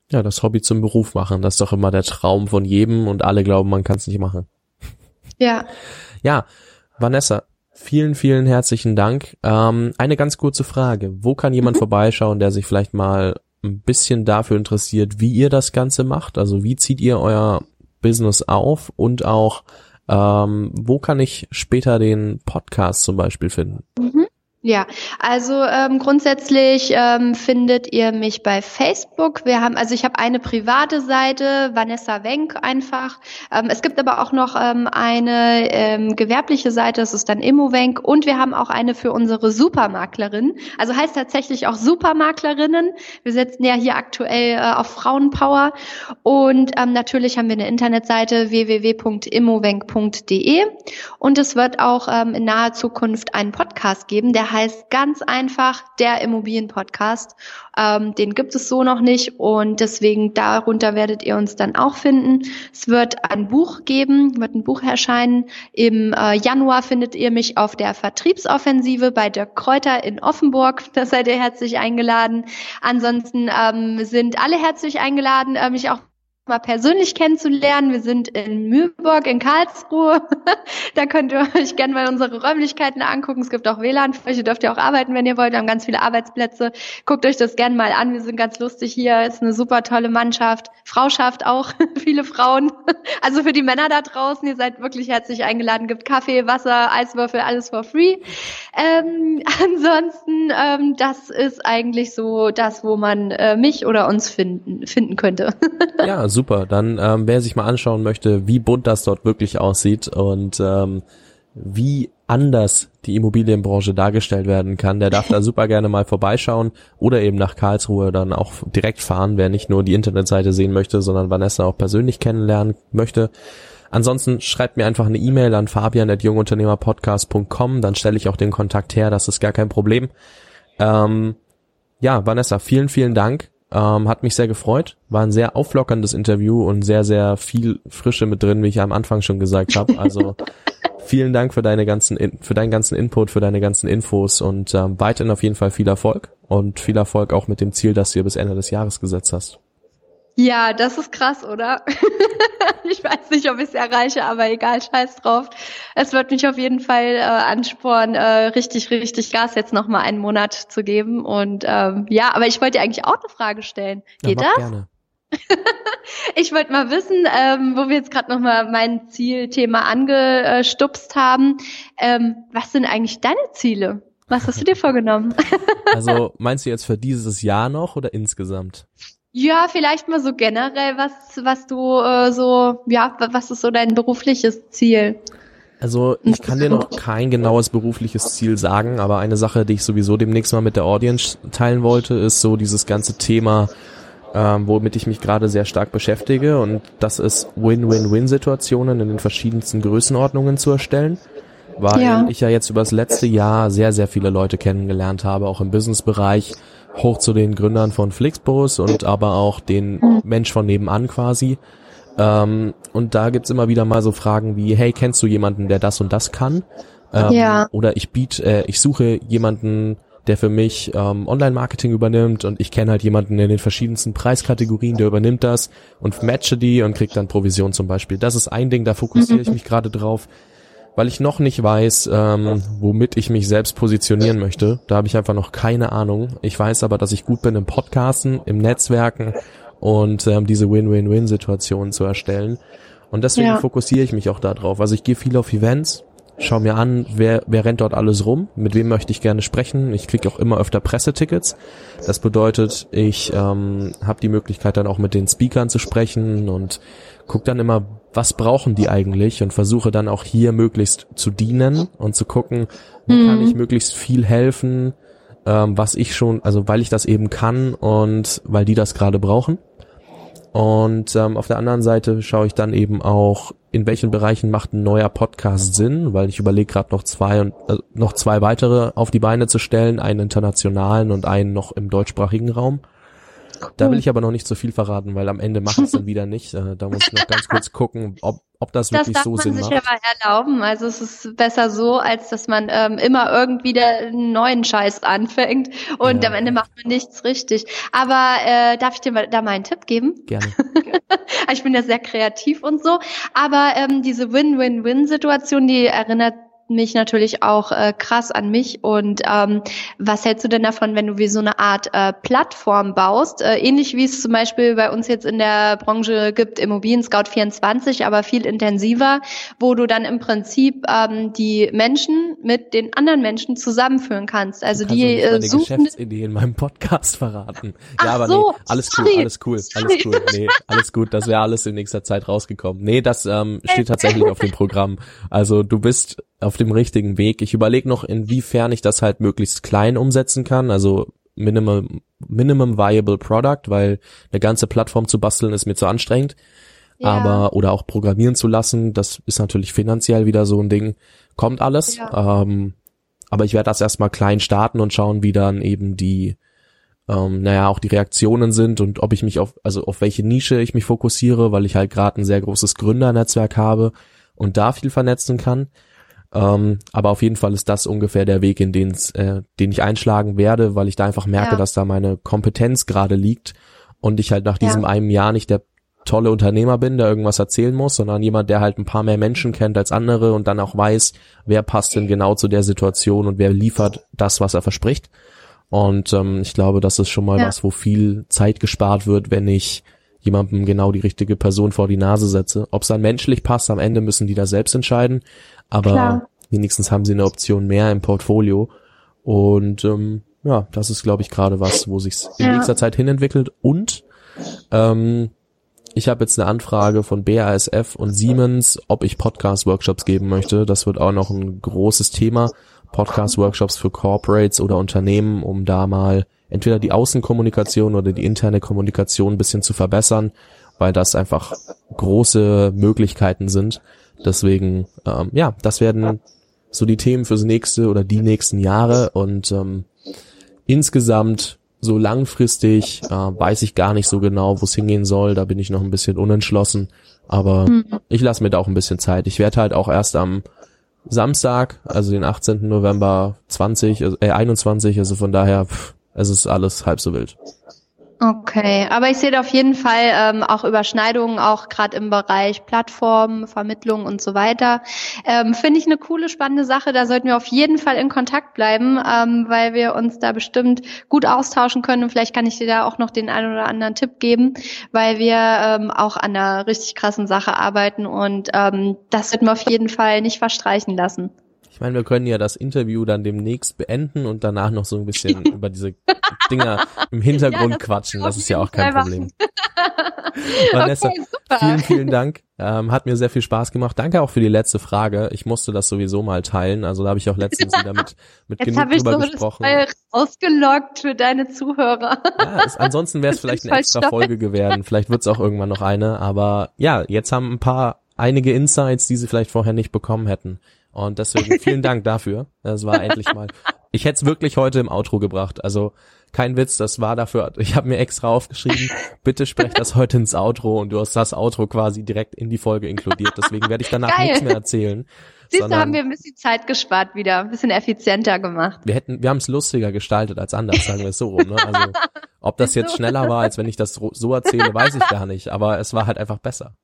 Ja, das Hobby zum Beruf machen, das ist doch immer der Traum von jedem und alle glauben, man kann es nicht machen. Ja. [LAUGHS] Ja, Vanessa, vielen, vielen herzlichen Dank. Ähm, eine ganz kurze Frage. Wo kann jemand mhm. vorbeischauen, der sich vielleicht mal ein bisschen dafür interessiert, wie ihr das Ganze macht. Also wie zieht ihr euer Business auf und auch ähm, wo kann ich später den Podcast zum Beispiel finden? Mhm. Ja, also ähm, grundsätzlich ähm, findet ihr mich bei Facebook. Wir haben, also ich habe eine private Seite, Vanessa Wenk einfach. Ähm, es gibt aber auch noch ähm, eine ähm, gewerbliche Seite, das ist dann Immowenk. Und wir haben auch eine für unsere Supermaklerin. Also heißt tatsächlich auch Supermaklerinnen. Wir setzen ja hier aktuell äh, auf Frauenpower. Und ähm, natürlich haben wir eine Internetseite www.immowenk.de. Und es wird auch ähm, in naher Zukunft einen Podcast geben, der heißt ganz einfach der Immobilienpodcast. Ähm, den gibt es so noch nicht und deswegen darunter werdet ihr uns dann auch finden. Es wird ein Buch geben, wird ein Buch erscheinen. Im äh, Januar findet ihr mich auf der Vertriebsoffensive bei der Kräuter in Offenburg. [LAUGHS] Da seid ihr herzlich eingeladen. Ansonsten ähm, sind alle herzlich eingeladen, äh, mich auch mal persönlich kennenzulernen. Wir sind in Mühlburg in Karlsruhe. [LAUGHS] da könnt ihr euch gerne mal unsere Räumlichkeiten angucken. Es gibt auch WLAN für. Ihr dürft ja auch arbeiten, wenn ihr wollt. Wir haben ganz viele Arbeitsplätze. Guckt euch das gerne mal an. Wir sind ganz lustig hier. Ist eine super tolle Mannschaft. Frauschaft auch. [LAUGHS] viele Frauen. [LAUGHS] Also für die Männer da draußen, ihr seid wirklich herzlich eingeladen. Gibt Kaffee, Wasser, Eiswürfel, alles for free. Ähm, ansonsten, ähm, das ist eigentlich so das, wo man äh, mich oder uns finden, finden könnte. ja, super. Dann, ähm, wer sich mal anschauen möchte, wie bunt das dort wirklich aussieht und ähm, wie anders die Immobilienbranche dargestellt werden kann, der darf da [LAUGHS] super gerne mal vorbeischauen oder eben nach Karlsruhe dann auch direkt fahren, wer nicht nur die Internetseite sehen möchte, sondern Vanessa auch persönlich kennenlernen möchte. Ansonsten schreibt mir einfach eine E-Mail an fabian.jungunternehmerpodcast.com, dann stelle ich auch den Kontakt her, das ist gar kein Problem. Ähm, ja, Vanessa, vielen, vielen Dank ähm, hat mich sehr gefreut. War ein sehr auflockerndes Interview und sehr, sehr viel Frische mit drin, wie ich am Anfang schon gesagt habe. Also [LAUGHS] vielen Dank für deine ganzen, für deinen ganzen Input, für deine ganzen Infos und ähm, weiterhin auf jeden Fall viel Erfolg und viel Erfolg auch mit dem Ziel, das du dir bis Ende des Jahres gesetzt hast. Ja, das ist krass, oder? [LAUGHS] ich weiß nicht, ob ich es erreiche, aber egal, scheiß drauf. Es wird mich auf jeden Fall äh, anspornen, äh, richtig, richtig Gas jetzt noch mal einen Monat zu geben. Und ähm, ja, aber ich wollte dir eigentlich auch eine Frage stellen. Geht ja, das? Gerne. [LAUGHS] ich wollte mal wissen, ähm, wo wir jetzt gerade noch mal mein Zielthema angestupst haben. Ähm, was sind eigentlich deine Ziele? Was hast du dir [LAUGHS] vorgenommen? also meinst du jetzt für dieses Jahr noch oder insgesamt? Ja, vielleicht mal so generell, was, was du äh, so, ja, was ist so dein berufliches Ziel? Also ich kann dir noch kein genaues berufliches Ziel sagen, aber eine Sache, die ich sowieso demnächst mal mit der Audience teilen wollte, ist so dieses ganze Thema, ähm, womit ich mich gerade sehr stark beschäftige und das ist Win-Win-Win-Situationen in den verschiedensten Größenordnungen zu erstellen, weil ja. ich ja jetzt über das letzte Jahr sehr, sehr viele Leute kennengelernt habe, auch im Businessbereich, hoch zu den Gründern von Flixbus und aber auch den mhm. Mensch von nebenan quasi. Ähm, und da gibt's immer wieder mal so Fragen wie, hey, kennst du jemanden, der das und das kann? Ähm, ja. Oder ich biete, äh, ich suche jemanden, der für mich ähm, Online-Marketing übernimmt und ich kenne halt jemanden in den verschiedensten Preiskategorien, der übernimmt das und matche die und kriegt dann Provision zum Beispiel. Das ist ein Ding, da fokussiere ich mich gerade drauf weil ich noch nicht weiß, ähm, womit ich mich selbst positionieren möchte. Da habe ich einfach noch keine Ahnung. Ich weiß aber, dass ich gut bin im Podcasten, im Netzwerken und ähm, diese Win-Win-Win-Situation zu erstellen. Und deswegen ja. fokussiere ich mich auch darauf. Also ich gehe viel auf Events, schau mir an, wer, wer rennt dort alles rum, mit wem möchte ich gerne sprechen. Ich kriege auch immer öfter Pressetickets. Das bedeutet, ich ähm, habe die Möglichkeit dann auch mit den Speakern zu sprechen und guck dann immer, was brauchen die eigentlich und versuche dann auch hier möglichst zu dienen und zu gucken, wie mhm. kann ich möglichst viel helfen, ähm, was ich schon, also weil ich das eben kann und weil die das gerade brauchen. Und ähm, auf der anderen Seite schaue ich dann eben auch, in welchen Bereichen macht ein neuer Podcast Sinn, weil ich überlege gerade noch zwei und äh, noch zwei weitere auf die Beine zu stellen, einen internationalen und einen noch im deutschsprachigen Raum. Da will ich aber noch nicht so viel verraten, weil am Ende mache ich es dann [LAUGHS] wieder nicht. Äh, da muss ich noch ganz kurz gucken, ob, ob das, das wirklich so Sinn macht. Das darf man sich mal erlauben. Also es ist besser so, als dass man ähm, immer irgendwie einen neuen Scheiß anfängt und ja. am Ende macht man nichts richtig. Aber äh, darf ich dir mal, da mal einen Tipp geben? Gerne. [LAUGHS] ich bin ja sehr kreativ und so. Aber ähm, diese Win-Win-Win-Situation, die erinnert mich natürlich auch äh, krass an mich. Und ähm, was hältst du denn davon, wenn du wie so eine Art äh, Plattform baust, äh, ähnlich wie es zum Beispiel bei uns jetzt in der Branche gibt, Immobilien Scout 24, aber viel intensiver, wo du dann im Prinzip ähm, die Menschen mit den anderen Menschen zusammenführen kannst. Also du die kannst äh, suchen. Geschäftsidee in meinem Podcast [LAUGHS] verraten. Ach ja, aber so, nee, alles sorry, cool, alles cool, alles sorry. cool. Nee, [LAUGHS] alles gut. Das wäre alles in nächster Zeit rausgekommen. Nee, das ähm, steht tatsächlich auf dem Programm. Also du bist auf dem richtigen Weg. Ich überlege noch, inwiefern ich das halt möglichst klein umsetzen kann. Also Minimum, Minimum Viable Product, weil eine ganze Plattform zu basteln ist mir zu anstrengend. Ja. Aber, oder auch programmieren zu lassen, das ist natürlich finanziell wieder so ein Ding. Kommt alles. Ja. Ähm, aber ich werde das erstmal klein starten und schauen, wie dann eben die, ähm, naja, auch die Reaktionen sind und ob ich mich auf, also auf welche Nische ich mich fokussiere, weil ich halt gerade ein sehr großes Gründernetzwerk habe und da viel vernetzen kann. Ähm, aber auf jeden Fall ist das ungefähr der Weg, in den äh, den ich einschlagen werde, weil ich da einfach merke, Ja. dass da meine Kompetenz gerade liegt und ich halt nach Ja. diesem einem Jahr nicht der tolle Unternehmer bin, der irgendwas erzählen muss, sondern jemand, der halt ein paar mehr Menschen kennt als andere und dann auch weiß, wer passt denn genau zu der Situation und wer liefert das, was er verspricht. Und ähm, ich glaube, das ist schon mal Ja. was, wo viel Zeit gespart wird, wenn ich jemandem genau die richtige Person vor die Nase setze. Ob es dann menschlich passt, am Ende müssen die da selbst entscheiden. Aber Klar. wenigstens haben sie eine Option mehr im Portfolio. Und ähm, ja, das ist, glaube ich, gerade was, wo sich's in Ja. nächster Zeit hinentwickelt. Und ähm, ich habe jetzt eine Anfrage von BASF und Siemens, ob ich Podcast-Workshops geben möchte. Das wird auch noch ein großes Thema. Podcast-Workshops für Corporates oder Unternehmen, um da mal entweder die Außenkommunikation oder die interne Kommunikation ein bisschen zu verbessern, weil das einfach große Möglichkeiten sind. Deswegen, ähm, ja, das werden so die Themen fürs nächste oder die nächsten Jahre und ähm, insgesamt so langfristig äh, weiß ich gar nicht so genau, wo es hingehen soll. Da bin ich noch ein bisschen unentschlossen, aber ich lasse mir da auch ein bisschen Zeit. Ich werde halt auch erst am Samstag, also den 18. November 20, also, äh, 21, also von daher, pff, es ist alles halb so wild. Okay, aber ich sehe da auf jeden Fall ähm, auch Überschneidungen, auch gerade im Bereich Plattformen, Vermittlung und so weiter. Ähm, Finde ich eine coole, spannende Sache. Da sollten wir auf jeden Fall in Kontakt bleiben, ähm, weil wir uns da bestimmt gut austauschen können. Und vielleicht kann ich dir da auch noch den einen oder anderen Tipp geben, weil wir ähm, auch an einer richtig krassen Sache arbeiten und ähm, das wird mir auf jeden Fall nicht verstreichen lassen. Ich meine, wir können ja das Interview dann demnächst beenden und danach noch so ein bisschen [LAUGHS] über diese Dinger im Hintergrund Ja, das quatschen. Das ist ja auch kein Problem. [LAUGHS] Vanessa, okay, super. vielen, vielen Dank. Ähm, hat mir sehr viel Spaß gemacht. Danke auch für die letzte Frage. Ich musste das sowieso mal teilen. Also da habe ich auch letztens wieder mit, mit Jetzt genug habe ich drüber so gesprochen. File ausgeloggt für deine Zuhörer. Ja, es, ansonsten wäre es Ich vielleicht eine extra. Folge geworden. Vielleicht wird es auch irgendwann noch eine. Aber ja, jetzt haben ein paar einige Insights, die sie vielleicht vorher nicht bekommen hätten. Und deswegen vielen [LAUGHS] Dank dafür. Das war endlich mal. Ich hätte es wirklich heute im Outro gebracht. Also kein Witz, das war dafür. Ich habe mir extra aufgeschrieben, bitte sprech das heute ins Outro und du hast das Outro quasi direkt in die Folge inkludiert. Deswegen werde ich danach Geil. nichts mehr erzählen. Siehst du, haben wir ein bisschen Zeit gespart wieder, ein bisschen effizienter gemacht. wir hätten, wir haben es lustiger gestaltet als anders, sagen wir es so rum. Ne? Also [LAUGHS] ob das jetzt schneller war, als wenn ich das so- erzähle, weiß ich gar nicht. Aber es war halt einfach besser.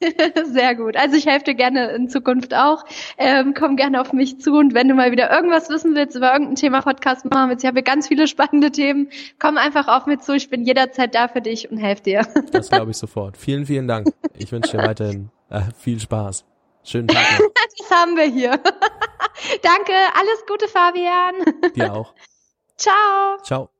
[LAUGHS] Sehr gut. Also ich helfe dir gerne in Zukunft auch. Ähm, komm gerne auf mich zu und wenn du mal wieder irgendwas wissen willst über irgendein Thema Podcast machen willst, ich habe ganz viele spannende Themen, komm einfach auf mich zu. Ich bin jederzeit da für dich und helfe dir. [LAUGHS] Das glaube ich sofort. Vielen, vielen Dank. Ich wünsche dir weiterhin äh, viel Spaß. Schönen Tag noch. Das haben wir hier. [LAUGHS] Danke, alles Gute, Fabian. Dir auch. [LAUGHS] Ciao. Ciao.